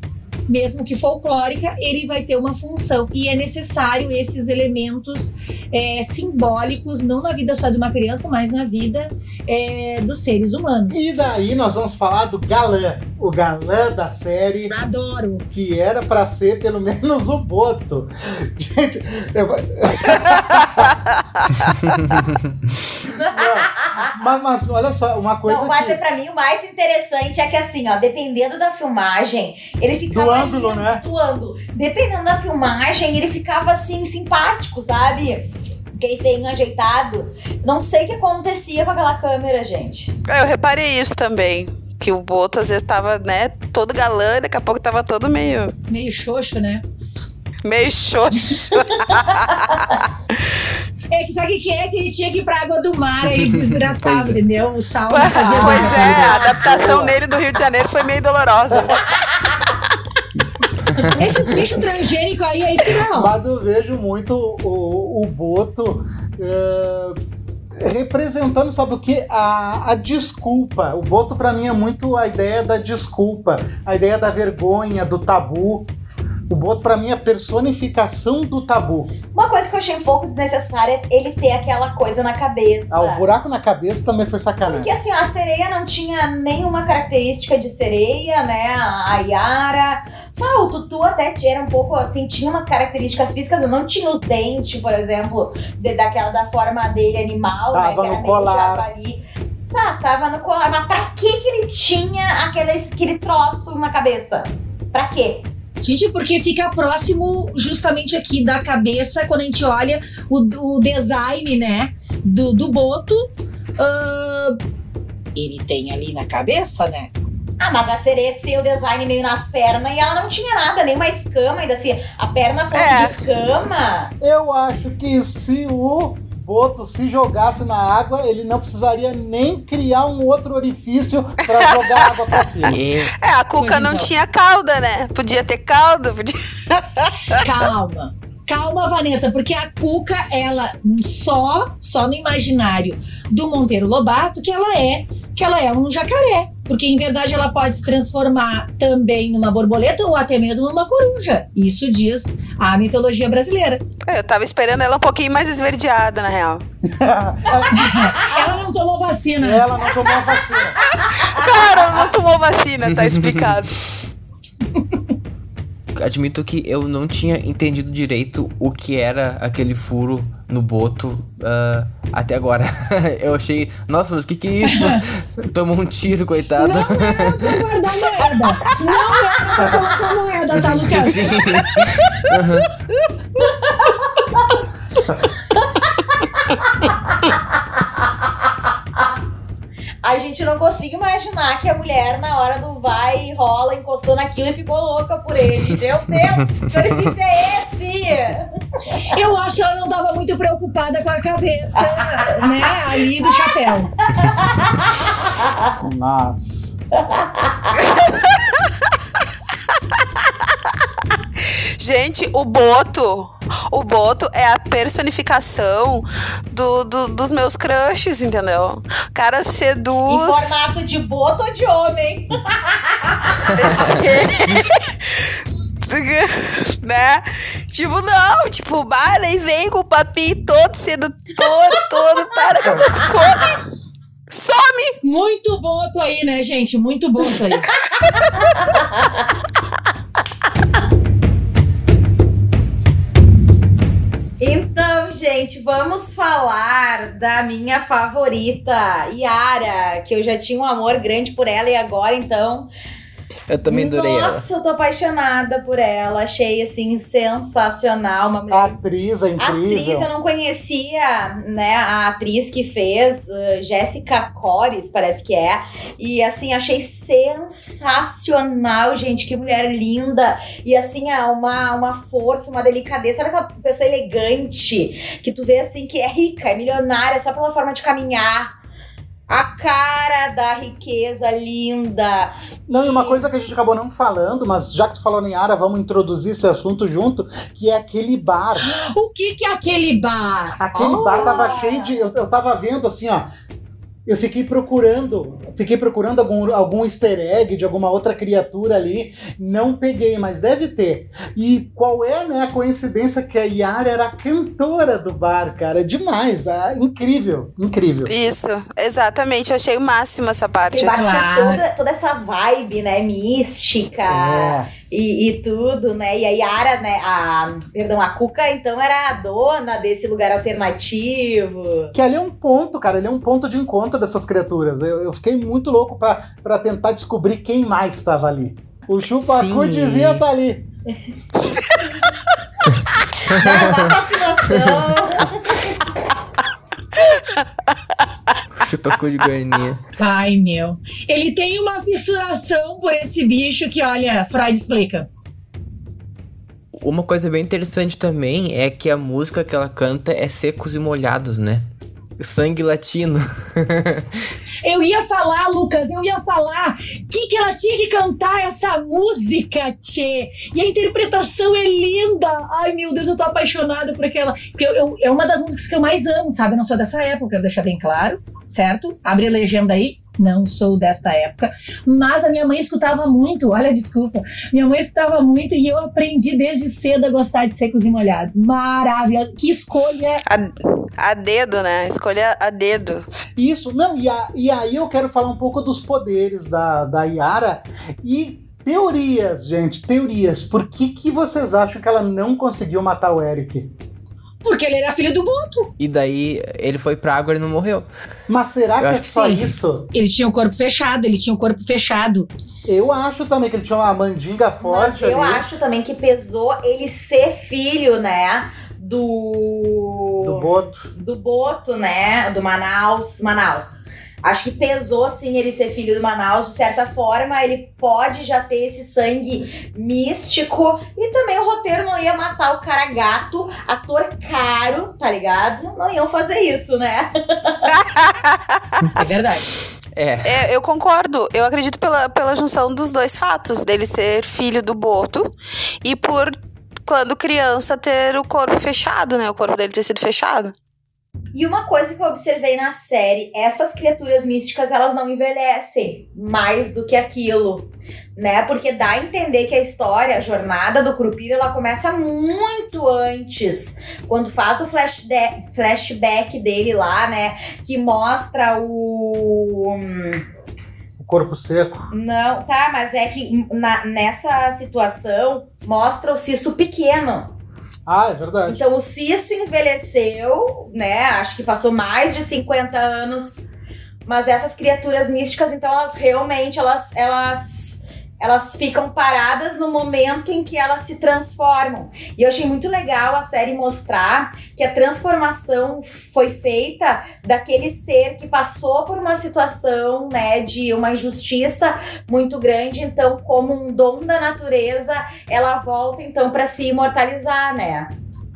mesmo que folclórica, ele vai ter uma função. E é necessário esses elementos é, simbólicos, não na vida só de uma criança, mas na vida é, dos seres humanos.
E daí nós vamos falar do galã, o galã da série.
Adoro.
Que era para ser pelo menos o Boto. Gente, eu... Não, mas, mas, olha só, uma coisa. Não,
mas
que...
É pra mim o mais interessante é que assim, ó, dependendo da filmagem, ele ficava.
Do ângulo, né?
Do ângulo. Dependendo da filmagem, ele ficava assim, simpático, sabe? Aquele bem ajeitado. Não sei o que acontecia com aquela câmera, gente.
Eu reparei isso também. Que o Boto às vezes tava, né, todo galã, daqui a pouco tava todo meio.
Meio xoxo, né?
Meio xoxo.
É que sabe o que é? Que ele tinha que ir pra água do mar, ele desidratava, é. entendeu? O sal
pois, pois é, a adaptação dele do Rio de Janeiro foi meio dolorosa.
Esses bichos transgênicos aí é isso não.
Mas eu vejo muito o, o Boto. Uh representando, sabe o que? A, a desculpa. O Boto, para mim, é muito a ideia da desculpa, a ideia da vergonha, do tabu. O Boto, pra mim, é a personificação do tabu.
Uma coisa que eu achei um pouco desnecessária é ele ter aquela coisa na cabeça.
Ah, o buraco na cabeça também foi sacanagem.
Porque assim, a sereia não tinha nenhuma característica de sereia, né? A Yara. Tá, o Tutu até era um pouco assim, tinha umas características físicas, não tinha os dentes, por exemplo, de, daquela da forma dele animal,
tava
né? Que
no colar.
Tá, tava no colar. Mas pra que que ele tinha aquele, aquele troço na cabeça? Pra quê?
Gente, porque fica próximo justamente aqui da cabeça quando a gente olha o, o design, né, do, do Boto. Uh, ele tem ali na cabeça, né?
Ah, mas a sereia tem o design meio nas pernas e ela não tinha nada, nem uma escama, ainda assim, a perna fosse é. de escama.
Eu acho que se o Boto se jogasse na água, ele não precisaria nem criar um outro orifício para jogar água pra cima.
É, a Cuca não então. tinha cauda, né? Podia ter cauda. Podia...
Calma. Calma, Vanessa, porque a Cuca, ela só, só no imaginário do Monteiro Lobato que ela é, que ela é um jacaré. Porque em verdade ela pode se transformar também numa borboleta ou até mesmo numa coruja. Isso diz a mitologia brasileira.
Eu tava esperando ela um pouquinho mais esverdeada, na real.
ela não tomou vacina.
Ela não tomou vacina.
Cara, ela não tomou vacina, tá explicado.
admito que eu não tinha entendido direito o que era aquele furo no boto uh, até agora. eu achei, nossa, mas o que que é isso? Tomou um tiro, coitado. Não
era pra guardar moeda. Não era pra colocar moeda, tá, Lucas? Sim.
a gente não consegue imaginar que a mulher, na hora do vai e rola, encostou naquilo e ficou louca por ele. Meu Deus, que é
Eu acho que ela não estava muito preocupada com a cabeça, né, ali do chapéu.
Nossa.
Gente, o Boto. O Boto é a personificação do, do, dos meus crushes, entendeu? O cara seduz.
Em formato de Boto ou de homem?
né? Tipo, não, tipo, e vem com o papinho todo sedutor, todo, para, daqui a pouco some. Some!
Muito boto aí, né, gente? Muito boto aí.
Então, gente, vamos falar da minha favorita, Yara, que eu já tinha um amor grande por ela e agora, então,
Eu também adorei ela.
Nossa, eu tô apaixonada por ela. Achei, assim, sensacional. Uma mulher
A atriz é incrível.
Atriz, eu não conhecia, né, a atriz que fez, uh, Jéssica Cores, parece que é. E assim, achei sensacional, gente, que mulher linda. E assim, é uma, uma força, uma delicadeza. Sabe aquela pessoa elegante que tu vê assim que é rica, é milionária só pela forma de caminhar. A cara da riqueza linda.
Não, e uma coisa que a gente acabou não falando, mas já que tu falou em Ara, vamos introduzir esse assunto junto, que é aquele bar.
O que que é aquele bar?
Aquele bar tava cheio de. Eu, eu tava vendo assim, ó. Eu fiquei procurando, fiquei procurando algum, algum easter egg de alguma outra criatura ali. Não peguei, mas deve ter. E qual é né, a coincidência que a Yara era a cantora do bar, cara? É demais. Ah, incrível, incrível.
Isso, exatamente. Eu achei o máximo essa parte.
Claro.
toda, toda essa vibe, né, mística.
É.
e, e tudo, né? E a Yara, né? A, perdão, a Cuca, então, era a dona desse lugar alternativo.
Que ali é um ponto, cara, ele é um ponto de encontro dessas criaturas. Eu, eu fiquei muito louco pra, pra tentar descobrir quem mais estava ali. O Chupacu
Sim.
devia estar ali.
Dá uma fascinação.
Chupa cu de goianinha.
Ai, meu. Ele tem uma fissuração por esse bicho que, olha, Freud explica.
Uma coisa bem interessante também é que a música que ela canta é Secos e Molhados, né? Sangue latino.
Eu ia falar, Lucas, eu ia falar que, que ela tinha que cantar essa música, tchê. E a interpretação é linda. Ai, meu Deus, eu tô apaixonada por aquela. Porque eu, eu- é uma das músicas que eu mais amo, sabe? Eu não sou dessa época, quero deixar bem claro, certo? Abre a legenda aí. Não sou desta época. Mas a minha mãe escutava muito, olha, desculpa. Minha mãe escutava muito e eu aprendi desde cedo a gostar de secos e molhados. Maravilha. Que escolha
A, a dedo, né? Escolha a dedo.
Isso, não, e, a- e aí eu quero falar um pouco dos poderes da, da Yara e teorias, gente, teorias. Por que, que vocês acham que ela não conseguiu matar o Eric?
Porque ele era filho do Boto.
E daí ele foi pra água e não morreu.
Mas será
Eu
que é
que
só
sim.
isso?
Ele tinha o corpo fechado, ele tinha o corpo fechado.
Eu acho também que ele tinha uma mandinga
Mas
forte
eu
ali.
acho também que pesou ele ser filho, né? Do.
Do Boto.
do Boto, né? Do Manaus. Manaus. Acho que pesou, sim, ele ser filho do Manaus. De certa forma, ele pode já ter esse sangue místico. E também o roteiro não ia matar o cara gato, ator caro, tá ligado? Não iam fazer isso, né?
É verdade.
É.
É, eu concordo. Eu acredito pela, pela junção dos dois fatos, dele ser filho do Boto e por quando criança ter o corpo fechado, né? O corpo dele ter sido fechado.
E uma coisa que eu observei na série, essas criaturas místicas, elas não envelhecem mais do que aquilo, né? Porque dá a entender que a história, a jornada do Curupira, ela começa muito antes. Quando faz o flash de- flashback dele lá, né? Que mostra o...
O corpo seco.
Não, tá, mas é que na- nessa situação mostra o Cisso pequeno.
Ah, é verdade.
Então o Cisso envelheceu, né? Acho que passou mais de 50 anos. Mas essas criaturas místicas, então, elas realmente elas, elas, elas ficam paradas no momento em que elas se transformam. E eu achei muito legal a série mostrar que a transformação foi feita daquele ser que passou por uma situação, né, de uma injustiça muito grande. Então, como um dom da natureza, ela volta então para se imortalizar, né?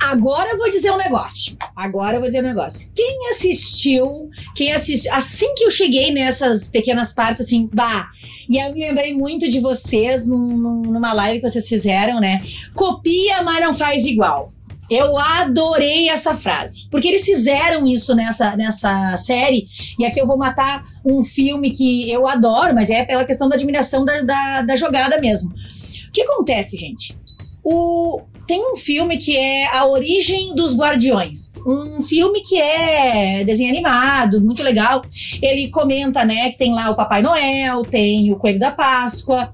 Agora eu vou dizer um negócio. Agora eu vou dizer um negócio. Quem assistiu, quem assistiu, assim que eu cheguei nessas pequenas partes, assim, bah, e eu me lembrei muito de vocês num- num- numa live que vocês fizeram, né? Copia, mas não faz igual. Eu adorei essa frase. Porque eles fizeram isso nessa, nessa série. E aqui eu vou matar um filme que eu adoro, mas é pela questão da admiração da, da, da jogada mesmo. O que acontece, gente? O, tem um filme que é A Origem dos Guardiões. Um filme que é desenho animado, muito legal. Ele comenta, né, que tem lá o Papai Noel, tem o Coelho da Páscoa,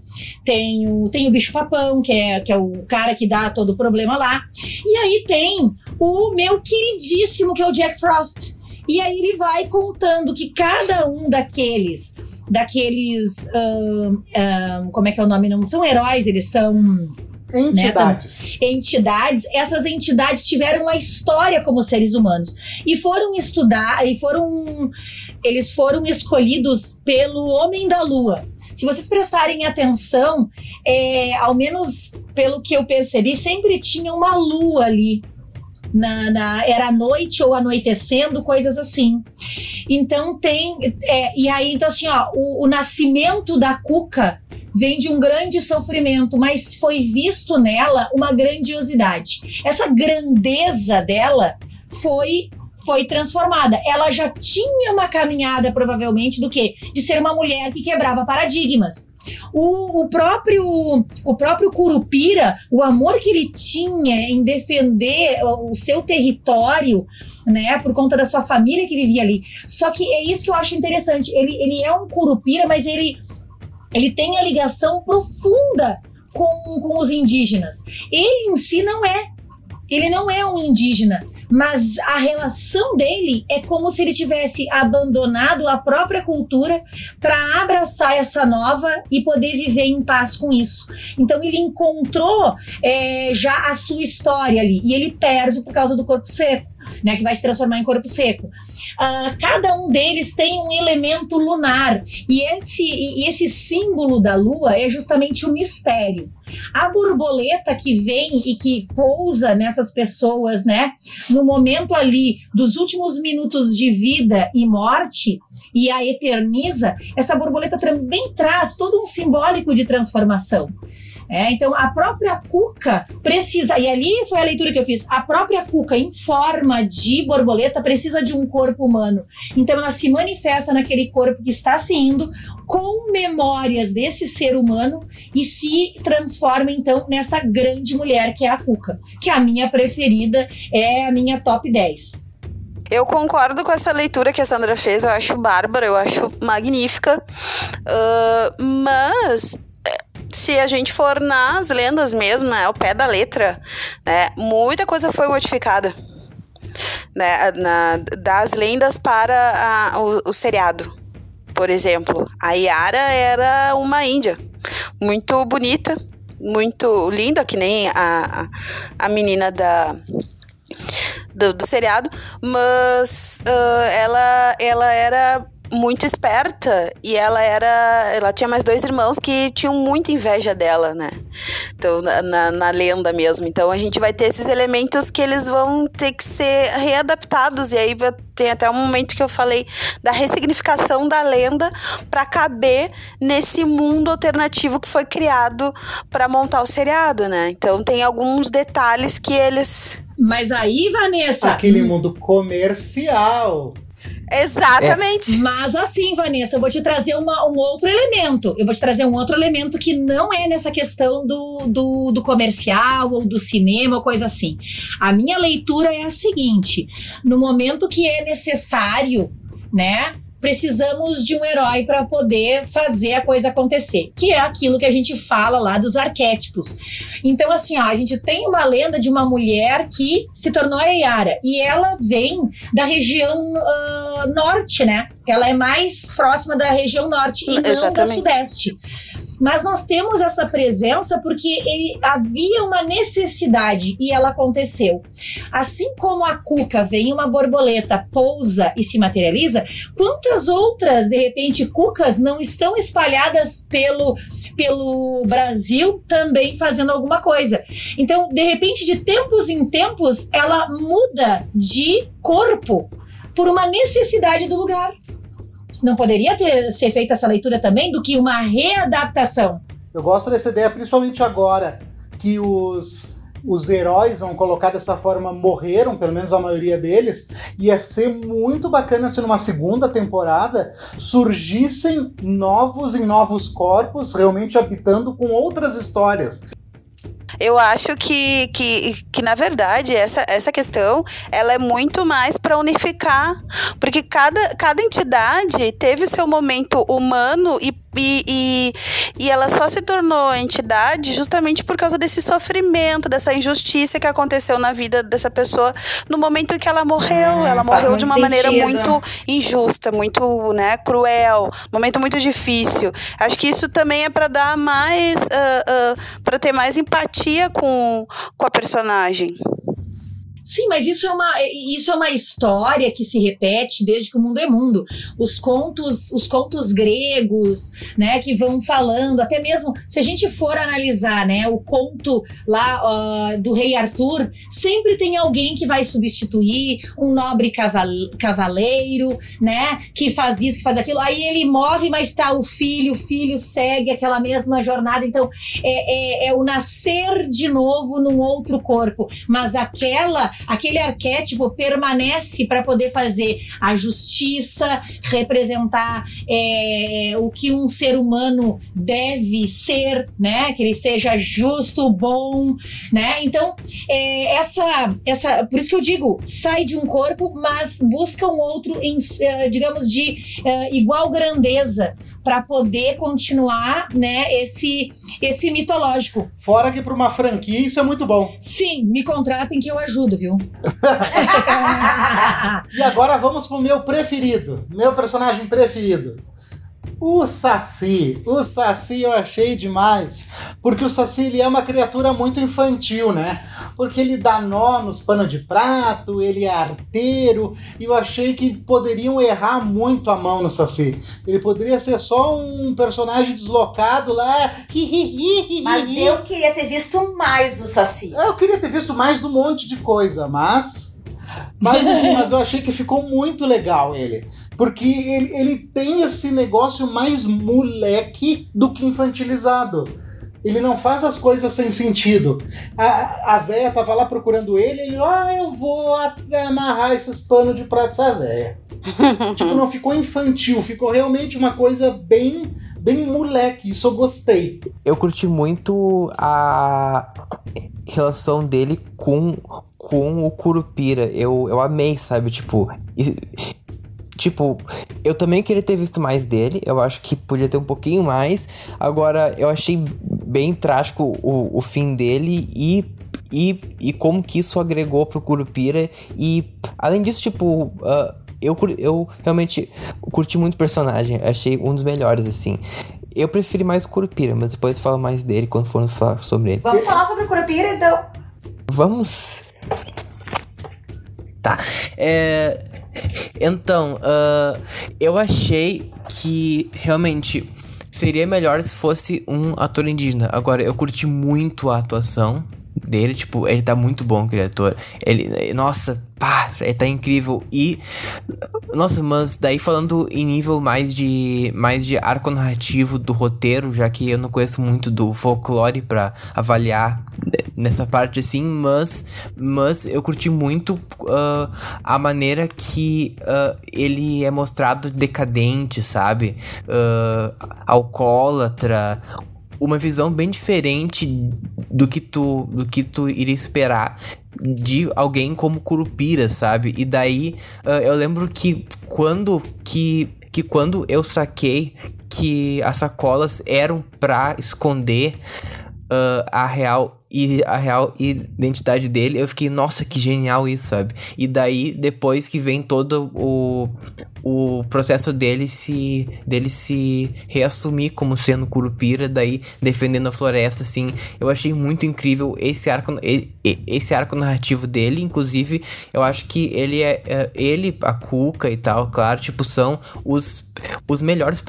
tem o, tem o Bicho Papão, que é, que é o cara que dá todo o problema lá. E aí tem o meu queridíssimo, que é o Jack Frost. E aí ele vai contando que cada um daqueles daqueles. Uh, uh, como é que é o nome? Não são heróis, eles são.
Entidades.
Né, entidades, essas entidades tiveram uma história como seres humanos e foram estudar e foram eles foram escolhidos pelo homem da lua. Se vocês prestarem atenção, é, ao menos pelo que eu percebi, sempre tinha uma lua ali na, na, era noite ou anoitecendo, coisas assim. Então tem. É, e aí, então, assim, ó, o, o nascimento da Cuca vem de um grande sofrimento, mas foi visto nela uma grandiosidade. Essa grandeza dela foi foi transformada. Ela já tinha uma caminhada, provavelmente, do que? De ser uma mulher que quebrava paradigmas. O, o, próprio o próprio Curupira, o amor que ele tinha em defender o, o seu território, né, por conta da sua família que vivia ali. Só que é isso que eu acho interessante. Ele, ele é um Curupira, mas ele, ele tem a ligação profunda com, com os indígenas. Ele em si não é. Ele não é um indígena mas a relação dele é como se ele tivesse abandonado a própria cultura para abraçar essa nova e poder viver em paz com isso. Então ele encontrou é, já a sua história ali e ele perde por causa do corpo seco né, que vai se transformar em corpo seco. Uh, cada um deles tem um elemento lunar e esse, e esse símbolo da lua é justamente o mistério. A borboleta que vem e que pousa nessas pessoas, né, no momento ali dos últimos minutos de vida e morte e a eterniza, essa borboleta também traz todo um simbólico de transformação. É, então, a própria cuca precisa, e ali foi a leitura que eu fiz, a própria cuca em forma de borboleta precisa de um corpo humano. Então, ela se manifesta naquele corpo que está se indo com memórias desse ser humano e se transforma, então, nessa grande mulher que é a cuca, que é a minha preferida, é a minha top 10.
Eu concordo com essa leitura que a Sandra fez, eu acho bárbara, eu acho magnífica. Uh, mas se a gente for nas lendas mesmo, né, ao pé da letra, né, muita coisa foi modificada. Né, na, das lendas para a, o, o seriado. Por exemplo, a Yara era uma índia, muito bonita, muito linda, que nem a, a, menina da, do, do seriado, mas uh, ela, ela era muito esperta e ela era. Ela tinha mais dois irmãos que tinham muita inveja dela, né? Então, na, na, na, lenda mesmo. Então a gente vai ter esses elementos que eles vão ter que ser readaptados. E aí tem até um momento que eu falei da ressignificação da lenda para caber nesse mundo alternativo que foi criado para montar o seriado, né? Então tem alguns detalhes que eles.
Mas aí, Vanessa.
Aquele mundo comercial.
Exatamente.
É. Mas assim, Vanessa, eu vou te trazer uma, um outro elemento. Eu vou te trazer um outro elemento que não é nessa questão do, do, do comercial ou do cinema ou coisa assim. A minha leitura é a seguinte: no momento que é necessário, né? Precisamos de um herói para poder fazer a coisa acontecer, que é aquilo que a gente fala lá dos arquétipos. Então, assim, ó, a gente tem uma lenda de uma mulher que se tornou a Yara e ela vem da região uh, norte, né? Ela é mais próxima da região norte e Exatamente. não da sudeste. Mas nós temos essa presença porque ele, havia uma necessidade e ela aconteceu. Assim como a cuca vem uma borboleta, pousa e se materializa, quantas outras, de repente, cucas não estão espalhadas pelo, pelo Brasil também fazendo alguma coisa? Então, de repente, de tempos em tempos, ela muda de corpo por uma necessidade do lugar não poderia ter, ser feita essa leitura também do que uma readaptação?
Eu gosto dessa ideia, principalmente agora que os, os heróis, vão colocar dessa forma, morreram, pelo menos a maioria deles. Ia ser muito bacana se numa segunda temporada surgissem novos em novos corpos, realmente habitando com outras histórias.
Eu acho que, que, que na verdade, essa, essa questão ela é muito mais para unificar, porque cada, cada entidade teve seu momento humano e e, e, e ela só se tornou entidade justamente por causa desse sofrimento, dessa injustiça que aconteceu na vida dessa pessoa no momento em que ela morreu.
Ah,
ela morreu de uma maneira
sentido.
muito injusta, muito né, cruel, momento muito difícil. Acho que isso também é para dar mais, para ter mais empatia com, com a personagem.
Sim, mas isso é, uma, isso é uma história que se repete desde que o mundo é mundo. Os contos, os contos gregos, né, que vão falando, até mesmo se a gente for analisar, né, o conto lá ó, do rei Arthur, sempre tem alguém que vai substituir um nobre caval cavaleiro, né, que faz isso, que faz aquilo. Aí ele morre, mas tá o filho, o filho segue aquela mesma jornada. Então é, é, é o nascer de novo num outro corpo, mas aquela aquele arquétipo permanece para poder fazer a justiça, representar é, o que um ser humano deve ser, né? Que ele seja justo, bom, né? Então, é, essa, essa, por isso que eu digo, sai de um corpo, mas busca um outro, em, eh, digamos, de eh, igual grandeza para poder continuar, né? Esse, esse mitológico.
Fora que para uma franquia isso é muito bom.
Sim, me contratem que eu ajudo, viu?
E agora vamos pro meu preferido, meu personagem preferido. O Saci. O Saci eu achei demais. Porque o Saci ele é uma criatura muito infantil, né? Porque ele dá nó nos panos de prato, ele é arteiro. E eu achei que poderiam errar muito a mão no Saci. Ele poderia ser só um personagem deslocado lá.
Mas eu queria ter visto mais o Saci.
Eu queria ter visto mais de um monte de coisa, mas. Mas, enfim, mas eu achei que ficou muito legal ele. Porque ele, ele tem esse negócio mais moleque do que infantilizado. Ele não faz as coisas sem sentido. A, a véia tava lá procurando ele, ele, ah, eu vou até amarrar esses panos de prato dessa véia. tipo, não ficou infantil, ficou realmente uma coisa bem, bem moleque. Isso eu gostei.
Eu curti muito a relação dele com, com o Curupira. Eu, eu amei, sabe? Tipo. Tipo, eu também queria ter visto mais dele. Eu acho que podia ter um pouquinho mais. Agora, eu achei bem trágico o, o fim dele e, e, e como que isso agregou pro Curupira. E, além disso, tipo, ah, eu, eu realmente curti muito o personagem. Achei um dos melhores, assim. Eu preferi mais o Curupira, mas depois falo mais dele quando formos falar sobre ele.
Vamos falar sobre o Curupira, então.
Vamos. Tá. É, então, ah, eu achei que realmente seria melhor se fosse um ator indígena. Agora, eu curti muito a atuação dele, tipo, ele tá muito bom, aquele ator. Ele, nossa, pá, ele tá incrível. E, nossa, mas daí falando em nível mais de mais de arco narrativo do roteiro, já que eu não conheço muito do folclore pra avaliar nessa parte assim, mas mas eu curti muito ah, a maneira que ah, ele é mostrado decadente, sabe? Ah, alcoólatra, uma visão bem diferente do que tu do que tu iria esperar de alguém como Curupira, sabe? E daí ah, eu lembro que quando que que quando eu saquei que as sacolas eram pra esconder ah, a real e a real identidade dele, eu fiquei, nossa, que genial isso, sabe? E daí, depois que vem todo o, o processo dele se dele se reassumir como sendo Curupira, daí defendendo a floresta, assim, eu achei muito incrível esse arco, esse arco narrativo dele, inclusive, eu acho que ele é, é- ele, a Cuca e tal, claro, tipo, são os, os melhores,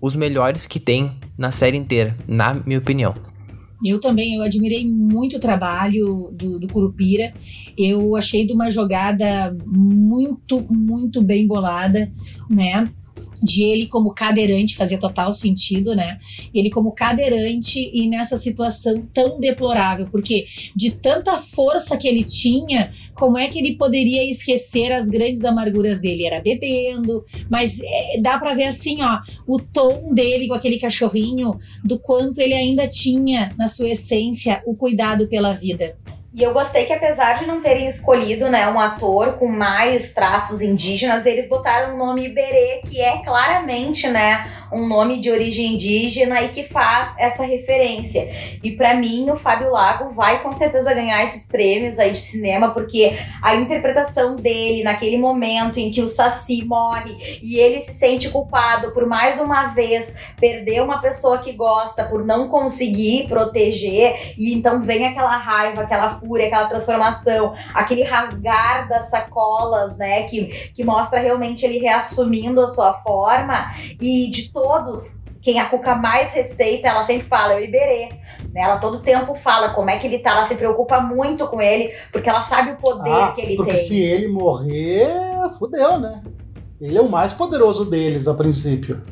os melhores que tem na série inteira, na minha opinião.
Eu também, eu admirei muito o trabalho do, do Curupira. Eu achei de uma jogada muito, muito bem bolada, né? De ele como cadeirante, fazia total sentido, né? Ele como cadeirante e nessa situação tão deplorável, porque de tanta força que ele tinha, como é que ele poderia esquecer as grandes amarguras dele? Era bebendo, mas é, dá pra ver assim, ó, o tom dele com aquele cachorrinho, do quanto ele ainda tinha na sua essência o cuidado pela vida.
E eu gostei que apesar de não terem escolhido, né, um ator com mais traços indígenas, eles botaram o nome Iberê, que é claramente, né, um nome de origem indígena e que faz essa referência. E para mim, o Fábio Lago vai com certeza ganhar esses prêmios aí de cinema, porque a interpretação dele naquele momento em que o Saci morre e ele se sente culpado por mais uma vez perder uma pessoa que gosta, por não conseguir proteger, e então vem aquela raiva, aquela fúria, aquela transformação, aquele rasgar das sacolas, né, que, que mostra realmente ele reassumindo a sua forma e de todos, quem a Cuca mais respeita, ela sempre fala, eu Iberê. Né? Ela todo tempo fala como é que ele tá, ela se preocupa muito com ele, porque ela sabe o poder
Ah,
que ele
porque
tem.
se ele morrer, fudeu, né? Ele é o mais poderoso deles a princípio.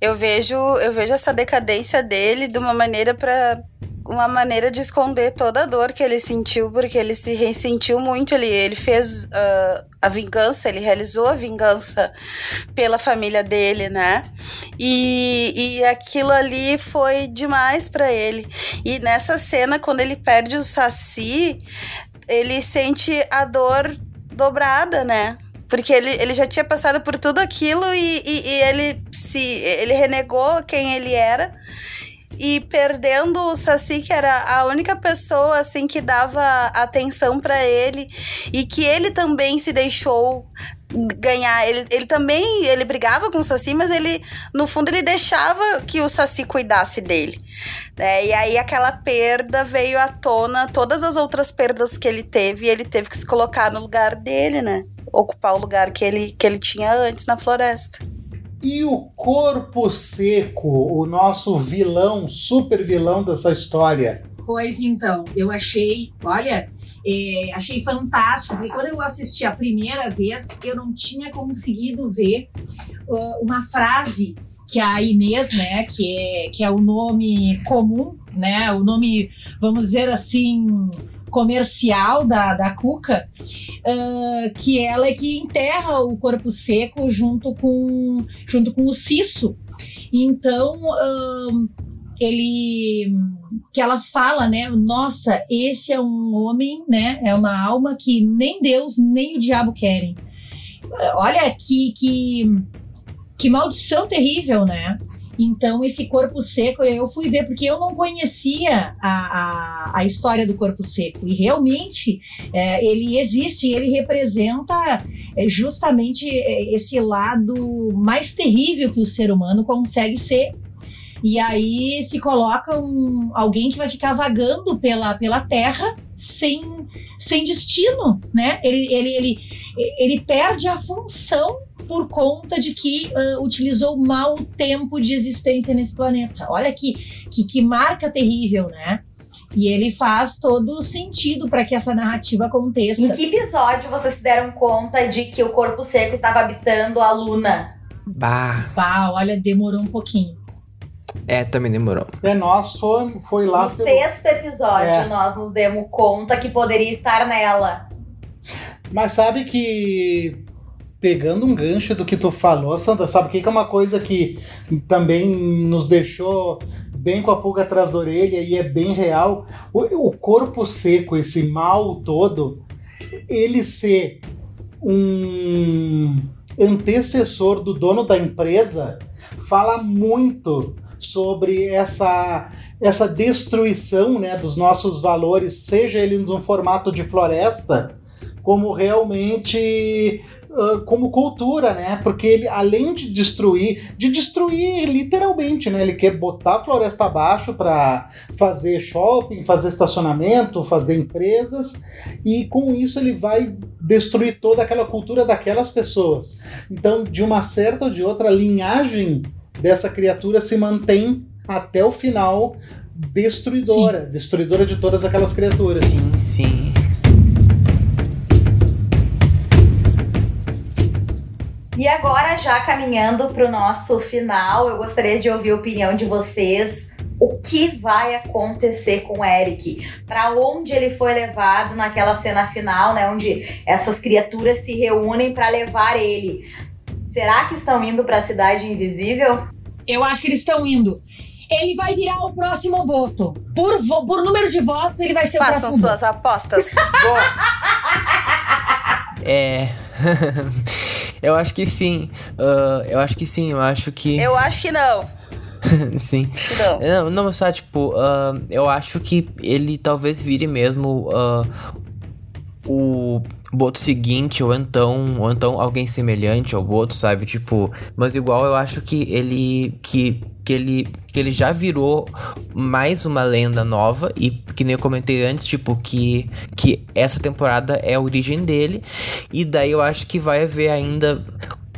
Eu vejo, eu vejo essa decadência dele de uma maneira para uma maneira de esconder toda a dor que ele sentiu, porque ele se ressentiu muito. Ele, ele fez ah, a vingança, ele realizou a vingança pela família dele, né? E, e aquilo ali foi demais para ele. E nessa cena, quando ele perde o Saci, ele sente a dor dobrada, né? Porque ele, ele já tinha passado por tudo aquilo e, e, e ele se ele renegou quem ele era. E perdendo o Saci, que era a única pessoa assim que dava atenção pra ele e que ele também se deixou ganhar. Ele, ele também ele brigava com o Saci, mas ele no fundo ele deixava que o Saci cuidasse dele. né? E aí aquela perda veio à tona, todas as outras perdas que ele teve, e ele teve que se colocar no lugar dele, né? Ocupar o lugar que ele, que ele tinha antes na floresta.
E o Corpo Seco, o nosso vilão, super vilão dessa história.
Pois então, eu achei, olha, é, achei fantástico, porque quando eu assisti a primeira vez, eu não tinha conseguido ver uh, uma frase que a Inês, né, que é, que é o nome comum, né, o nome, vamos dizer assim, comercial da, da Cuca, uh, que ela é que enterra o corpo seco junto com, junto com o Cisso. Então, uh, ele que ela fala, né? Nossa, esse é um homem, né? É uma alma que nem Deus nem o diabo querem. Olha que que, que maldição terrível, né? Então, esse corpo seco, eu fui ver, porque eu não conhecia a, a, a história do corpo seco. E realmente é, ele existe, ele representa é, justamente é, esse lado mais terrível que o ser humano consegue ser. E aí se coloca um, alguém que vai ficar vagando pela, pela terra sem, sem destino, né? Ele, ele, ele, ele perde a função por conta de que uh, utilizou mal o tempo de existência nesse planeta. Olha que, que, que marca terrível, né? E ele faz todo sentido para que essa narrativa aconteça.
Em que episódio vocês se deram conta de que o corpo seco estava habitando a Luna?
Bah,
Pá, olha, demorou um pouquinho.
é, também demorou.
É nós foi, foi lá
No
pelo-
sexto episódio,
É.
nós nos demos conta que poderia estar nela.
Mas sabe que pegando um gancho do que tu falou, Sandra, sabe o que que é uma coisa que também nos deixou bem com a pulga atrás da orelha e é bem real? O, o corpo seco, esse mal todo, ele ser um antecessor do dono da empresa, fala muito sobre essa essa destruição, né, dos nossos valores, seja ele num formato de floresta, como realmente ah, como cultura, né? Porque ele, além de destruir, de destruir literalmente, né? Ele quer botar a floresta abaixo para fazer shopping, fazer estacionamento, fazer empresas, e com isso ele vai destruir toda aquela cultura daquelas pessoas. Então, de uma certa ou de outra, a linhagem dessa criatura se mantém até o final destruidora, destruidora de todas aquelas criaturas.
Sim, sim.
E agora, já caminhando para o nosso final, eu gostaria de ouvir a opinião de vocês. O que vai acontecer com o Eric? Para onde ele foi levado naquela cena final, né? Onde essas criaturas se reúnem para levar ele. Será que estão indo para a cidade invisível?
Eu acho que eles estão indo. ele vai virar o próximo Boto. Por, vo- por número de votos, ele vai ser o
Façam
próximo
suas apostas.
Bom,
É. eu acho que sim. Ah, eu acho que sim, eu acho que.
Eu acho que não.
sim.
Acho que não.
Não, não, só, tipo, ah, eu acho que ele talvez vire mesmo ah, o boto seguinte, ou então, ou então alguém semelhante ao boto, sabe? Tipo, mas igual eu acho que ele. que, que ele. que ele já virou mais uma lenda nova. E que nem eu comentei antes, tipo, que, que essa temporada é a origem dele. E daí eu acho que vai haver ainda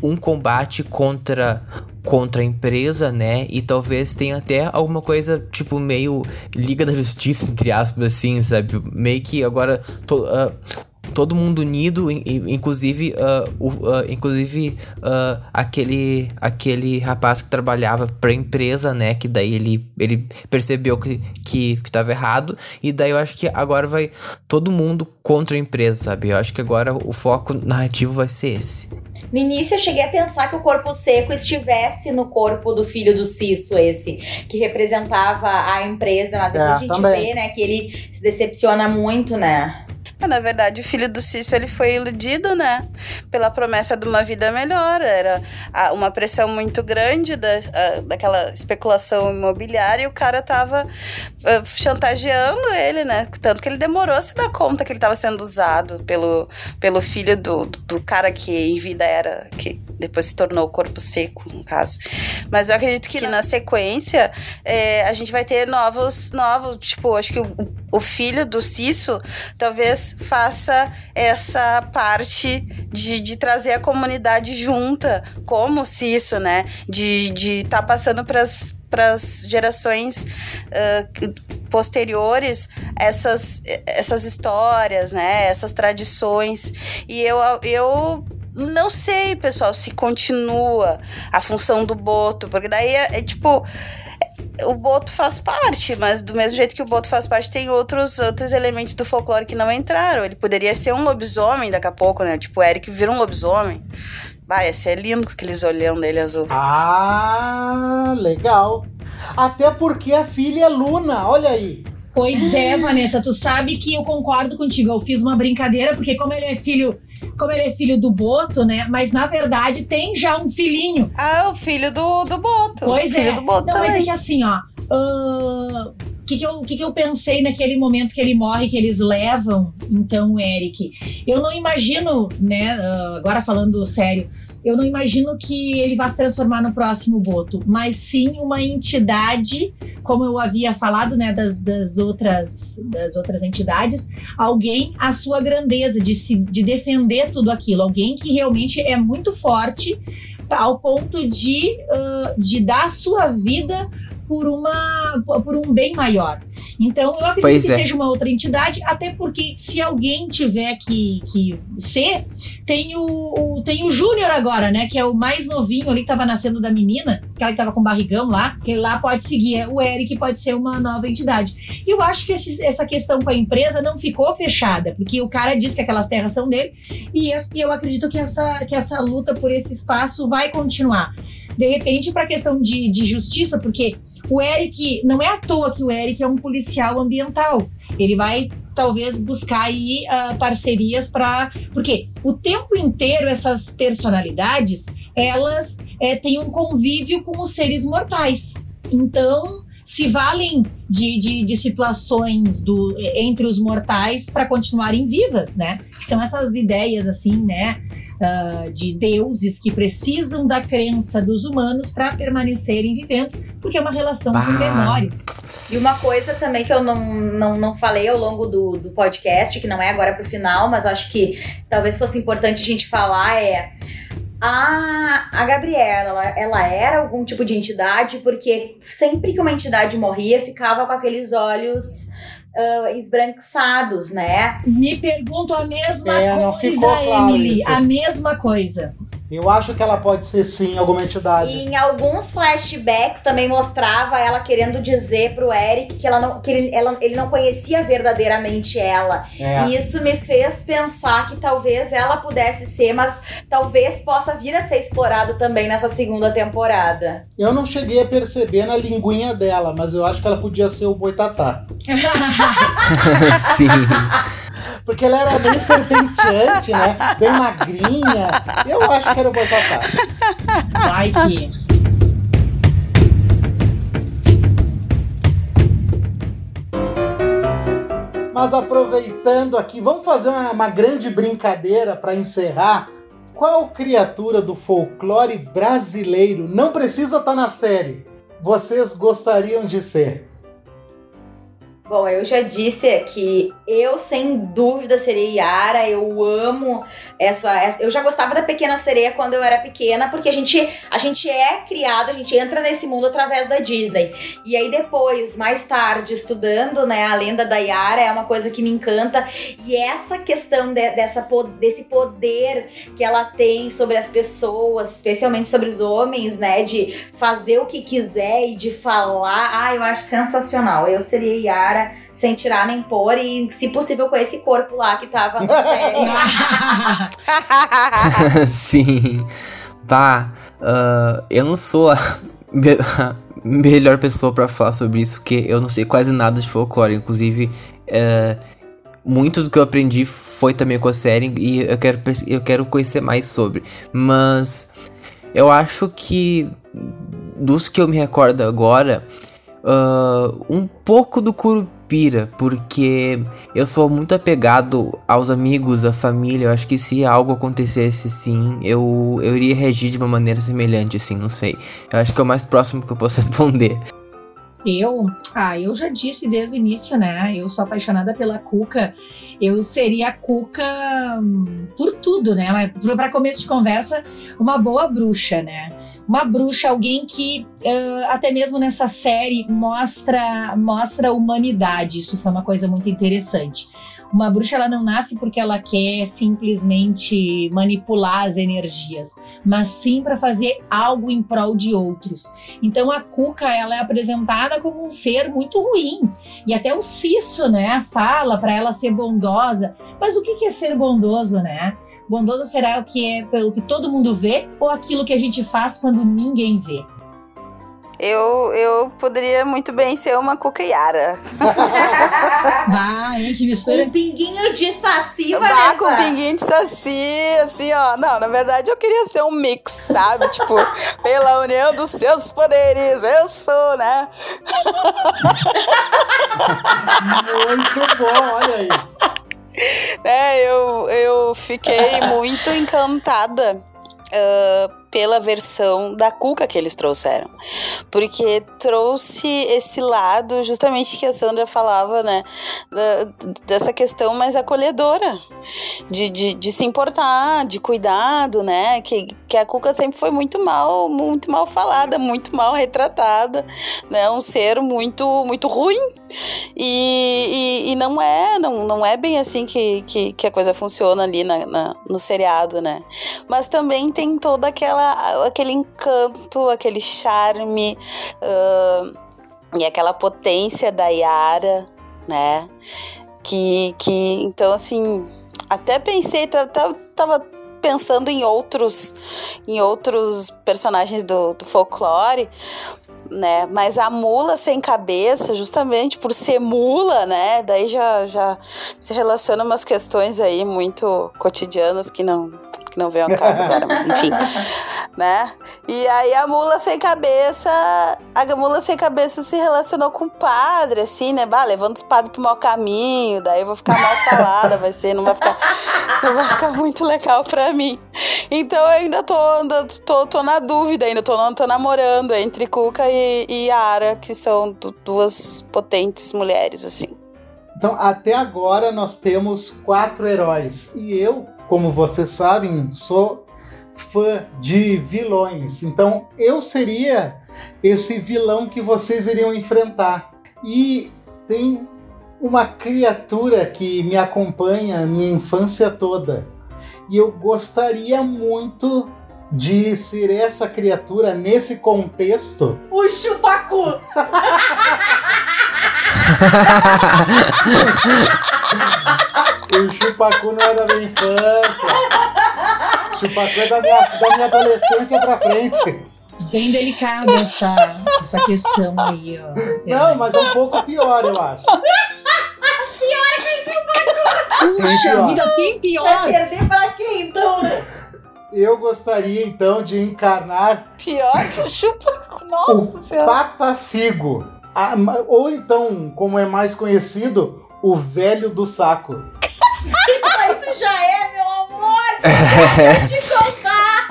um combate contra contra a empresa, né? E talvez tenha até alguma coisa tipo meio Liga da Justiça entre aspas assim, sabe? Meio que agora to- ah, todo mundo unido, in- in- inclusive o, ah, inclusive ah, aquele aquele rapaz que trabalhava pra empresa, né? Que daí ele ele percebeu que que, que tava errado e daí eu acho que agora vai todo mundo contra a empresa, sabe? Eu acho que agora o foco narrativo vai ser esse.
No início eu cheguei a pensar que o corpo seco estivesse no corpo do filho do Cisso, esse, que representava a empresa, mas depois
É,
a gente
também.
vê, né, que ele se decepciona muito, né?
Mas, Na verdade, o filho do Cício ele foi iludido, né? Pela promessa de uma vida melhor. Era uma pressão muito grande da, daquela especulação imobiliária e o cara tava ah, chantageando ele, né? Tanto que ele demorou a se dar conta que ele tava sendo usado pelo, pelo filho do, do cara que em vida era. que depois se tornou o corpo seco, no caso. Mas eu acredito que na sequência é, a gente vai ter novos, novos, tipo, acho que o, o filho do Cisso talvez faça essa parte de, de trazer a comunidade junta, como o Cisso, né? De estar de tá passando pras para as gerações ah, posteriores essas, essas histórias, né? Essas tradições. E eu, eu não sei, pessoal, se continua a função do boto, porque daí é, é tipo o boto faz parte, mas do mesmo jeito que o boto faz parte, tem outros, outros elementos do folclore que não entraram. Ele poderia ser um lobisomem daqui a pouco, né? Tipo, o Eric vira um lobisomem. Vai, ia ser lindo com aqueles olhão dele azul.
Ah, legal. Até porque a filha é Luna, olha aí.
Pois é, Vanessa, tu sabe que eu concordo contigo. Eu fiz uma brincadeira, porque como ele é filho, como ele é filho do Boto, né? Mas na verdade tem já um filhinho.
Ah, o filho do, do boto.
Pois
o filho
é.
do boto
Não, mas é que assim, ó. O que, que, eu, que, que eu pensei naquele momento que ele morre, que eles levam, então, o Eric? Eu não imagino, né, ah, agora falando sério, eu não imagino que ele vá se transformar no próximo Boto, mas sim uma entidade, como eu havia falado, né, das, das, outras, das outras entidades, alguém à sua grandeza, de, se, de defender tudo aquilo, alguém que realmente é muito forte ao ponto de, ah, de dar a sua vida por uma por um bem maior. Então eu acredito
Pois
que
é.
seja uma outra entidade, até porque se alguém tiver que, que ser, tem o, o- tem o Júnior agora, né? Que é o mais novinho ali que tava nascendo da menina, aquela que tava com barrigão lá, que lá pode seguir. É, O Eric pode ser uma nova entidade. E eu acho que esse- essa questão com a empresa não ficou fechada, porque o cara diz que aquelas terras são dele, e e eu acredito que essa, que essa luta por esse espaço vai continuar. De repente, para questão de, de justiça, porque o Eric, não é à toa que o Eric é um policial ambiental. Ele vai talvez buscar aí ah, parcerias para. Porque o tempo inteiro essas personalidades elas eh, têm um convívio com os seres mortais. Então se valem de, de, de situações do, entre os mortais para continuarem vivas, né? Que são essas ideias assim, né? Ah, de deuses que precisam da crença dos humanos para permanecerem vivendo, porque é uma relação com
Bah.
memória.
E uma coisa também que eu não, não, não falei ao longo do, do podcast, que não é agora pro final, mas acho que talvez fosse importante a gente falar, é. A, a Gabriela, ela, ela era algum tipo de entidade, porque sempre que uma entidade morria, ficava com aqueles olhos ah, esbranquiçados, né?
Me pergunto a mesma
É,
coisa,
claro
Emily,
isso.
a mesma coisa.
Eu acho que ela pode ser sim alguma entidade.
E em alguns flashbacks também mostrava ela querendo dizer pro Eric que, ela não, que ele, ela, ele não conhecia verdadeiramente ela.
É.
E isso me fez pensar que talvez ela pudesse ser, mas talvez possa vir a ser explorado também nessa segunda temporada.
Eu não cheguei a perceber na linguinha dela, mas eu acho que ela podia ser o Boitatá.
Sim.
Porque ela era bem serpenteante, né? Bem magrinha. Eu acho que era o Boitatá.
Vai que.
Mas aproveitando aqui, vamos fazer uma, uma grande brincadeira para encerrar. Qual criatura do folclore brasileiro não precisa estar na série? Vocês gostariam de ser?
Bom, eu já disse que eu, sem dúvida, seria Yara. Eu amo essa, essa- Eu já gostava da Pequena Sereia quando eu era pequena, porque a gente, a gente é criado, a gente entra nesse mundo através da Disney. E aí, depois, mais tarde, estudando, né, a lenda da Yara é uma coisa que me encanta. E essa questão de- dessa, desse poder que ela tem sobre as pessoas, especialmente sobre os homens, né, de fazer o que quiser e de falar. Ah, eu acho sensacional. Eu seria Yara sem tirar nem pôr e, se possível, com esse corpo lá que tava na série.
Sim. Vá, ah, eu não sou a me- a melhor pessoa pra falar sobre isso, porque eu não sei quase nada de folclore. Inclusive, eh, muito do que eu aprendi foi também com a série e eu quero, eu quero conhecer mais sobre. Mas eu acho que dos que eu me recordo agora, ah, um pouco do Curupira, porque eu sou muito apegado aos amigos, à família. Eu acho que se algo acontecesse, sim, eu, eu iria reagir de uma maneira semelhante, assim, não sei. Eu acho que é o mais próximo que eu posso responder.
Eu, ah, eu já disse desde o início, né? Eu sou apaixonada pela Cuca. Eu seria a Cuca hum, por tudo, né? Para começo de conversa, uma boa bruxa, né? Uma bruxa, alguém que ah, até mesmo nessa série mostra mostra humanidade. Isso foi uma coisa muito interessante. Uma bruxa ela não nasce porque ela quer simplesmente manipular as energias, mas sim para fazer algo em prol de outros. Então a Cuca ela é apresentada como um ser muito ruim e até o Cisso, né, fala para ela ser bondosa. Mas o que é ser bondoso, né? Bondoso será o que é pelo que todo mundo vê ou aquilo que a gente faz quando ninguém vê?
Eu, eu poderia muito bem ser uma cucaiara.
Vai, hein, que mistura.
um pinguinho de saci,
Vá
Vanessa.
com um pinguinho de saci, assim, ó. Não, na verdade eu queria ser um mix, sabe? tipo, pela união dos seus poderes, eu sou, né?
Muito bom, olha aí.
É, eu, eu fiquei muito encantada ah, pela versão da Cuca que eles trouxeram. Porque trouxe esse lado, justamente que a Sandra falava, né? da- dessa questão mais acolhedora. De, de, de se importar, de cuidado, né? Que, que a Cuca sempre foi muito mal, muito mal falada, muito mal retratada, né? Um ser muito, muito ruim. E, e, e não é, não, não é bem assim que, que, que a coisa funciona ali na, na- no seriado, né? Mas também tem todo aquela, aquele encanto, aquele charme ah, e aquela potência da Yara, né? Que, que então, assim, até pensei, ta- ta- tava pensando em outros, em outros personagens do, do folclore, né? Mas a mula sem cabeça, justamente por ser mula, né? Daí já, já se relaciona umas questões aí muito cotidianas que não que não vem ao caso agora, mas enfim, né? E aí a mula sem cabeça, a mula sem cabeça se relacionou com o padre, assim, né? Bah, levando os padres pro mau caminho, daí eu vou ficar mal falada, vai ser, não vai ficar, não vai ficar muito legal pra mim. Então eu ainda tô, ainda tô, tô na dúvida, ainda tô, tô namorando entre Cuca e, e Ara, que são du- duas potentes mulheres, assim.
Então, até agora nós temos quatro heróis. E eu, como vocês sabem, sou fã de vilões. Então, eu seria esse vilão que vocês iriam enfrentar. E tem uma criatura que me acompanha a minha infância toda. E eu gostaria muito de ser essa criatura nesse contexto?
O chupacu!
O chupacu não é da minha infância. O chupacu é da minha, da minha adolescência pra frente.
Bem delicada essa, essa questão aí, ó.
Não, mas é um pouco pior, eu acho.
Puxa
pior.
vida, tem
Vai
pior.
perder pra quem então, né?
Eu gostaria então de encarnar
Pior que o chupa.
o
Nossa senhora.
Papa Figo. Ma- ou então, como é mais conhecido, o velho do saco.
Já é, meu amor! Deixa eu te contar!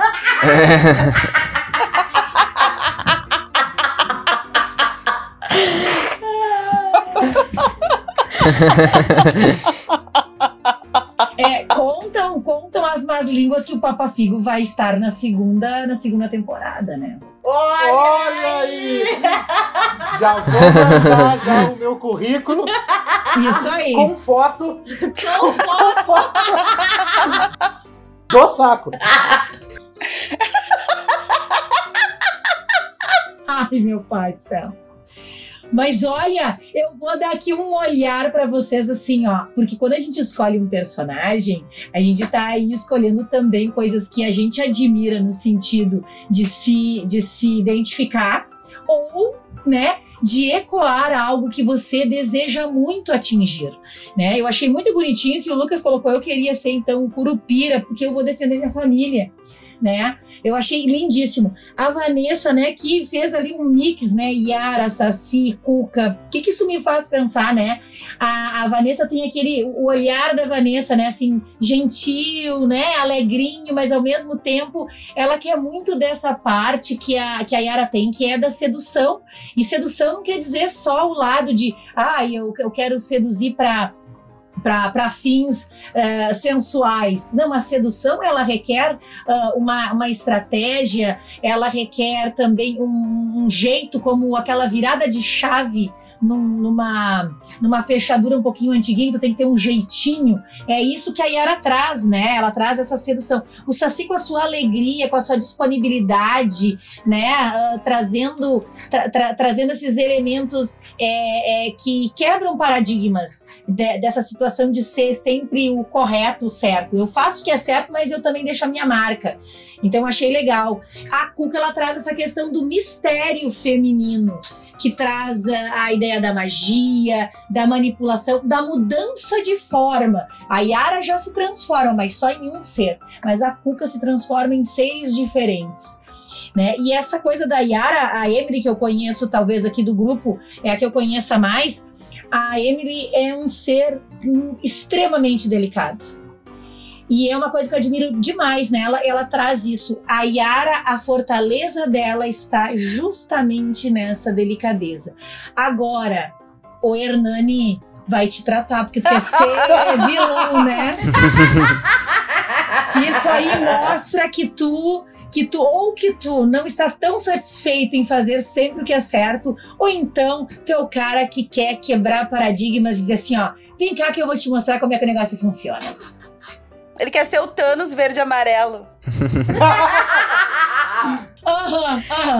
É, contam, contam as más línguas que o Papa Figo vai estar na segunda, na segunda temporada, né?
Olha!
Olha aí! Já vou mandar já o meu currículo
Isso aí.
com foto
Não posso.
do saco.
Ai, meu pai do céu. Mas olha, eu vou dar aqui um olhar pra vocês assim, ó, porque quando a gente escolhe um personagem, a gente tá aí escolhendo também coisas que a gente admira no sentido de se de se identificar ou, né, de ecoar algo que você deseja muito atingir, né? Eu achei muito bonitinho que o Lucas colocou, eu queria ser então o Curupira, porque eu vou defender minha família, né? Eu achei lindíssimo. A Vanessa, né, que fez ali um mix, né? Yara, Saci, Cuca. O que, que isso me faz pensar, né? A, a Vanessa tem aquele. O olhar da Vanessa, né? Assim, gentil, né? Alegrinho, mas ao mesmo tempo ela quer muito dessa parte que a, que a Yara tem, que é da sedução. E sedução não quer dizer só o lado de, ah, eu, eu quero seduzir para para fins eh, sensuais. Não, a sedução ela requer ah, uma, uma estratégia, ela requer também um, um jeito, como aquela virada de chave num- numa, numa fechadura um pouquinho antiguinha, tu tem que ter um jeitinho. É isso que a Yara traz, né? Ela traz essa sedução. O Saci com a sua alegria, com a sua disponibilidade, né? Ah, trazendo, tra- tra- trazendo esses elementos é, é, que quebram paradigmas de- dessa situação de ser sempre o correto, o certo. Eu faço o que é certo, mas eu também deixo a minha marca. Então achei legal. A Cuca ela traz essa questão do mistério feminino, que traz a, ideia da magia, da manipulação, da mudança de forma. A Yara já se transforma, mas só em um ser. Mas a Cuca se transforma em seres diferentes. Né? E essa coisa da Yara, a Emily que eu conheço, talvez aqui do grupo, é a que eu conheça mais. A Emily é um ser hum, extremamente delicado. E é uma coisa que eu admiro demais nela, ela traz isso. A Yara, a fortaleza dela está justamente nessa delicadeza. Agora, o Hernani vai te tratar, porque tu quer ser vilão, né? Isso aí mostra que tu que tu ou que tu não está tão satisfeito em fazer sempre o que é certo, ou então tu é o cara que quer quebrar paradigmas e dizer assim, ó, vem cá que eu vou te mostrar como é que o negócio funciona.
Ele quer ser o Thanos verde amarelo.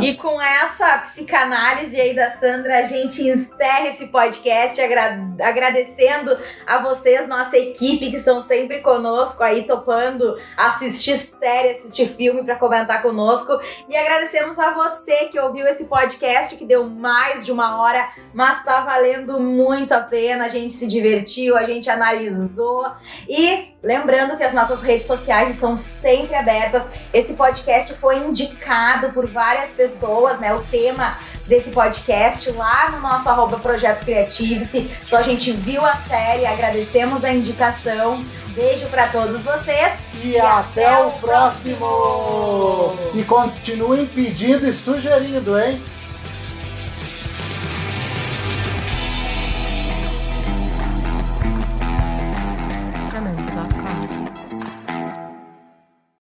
E com essa psicanálise aí da Sandra, a gente encerra esse podcast agra- agradecendo a vocês, nossa equipe, que estão sempre conosco aí, topando assistir série, assistir filme para comentar conosco. E agradecemos a você que ouviu esse podcast, que deu mais de uma hora, mas tá valendo muito a pena. A gente se divertiu, a gente analisou. E lembrando que as nossas redes sociais estão sempre abertas. Esse podcast foi indicado por várias pessoas, né? O tema desse podcast lá no nosso arroba Projeto Creative-se. Então a gente viu a série, agradecemos a indicação. Beijo pra todos vocês.
E até o próximo! E continuem pedindo e sugerindo, hein?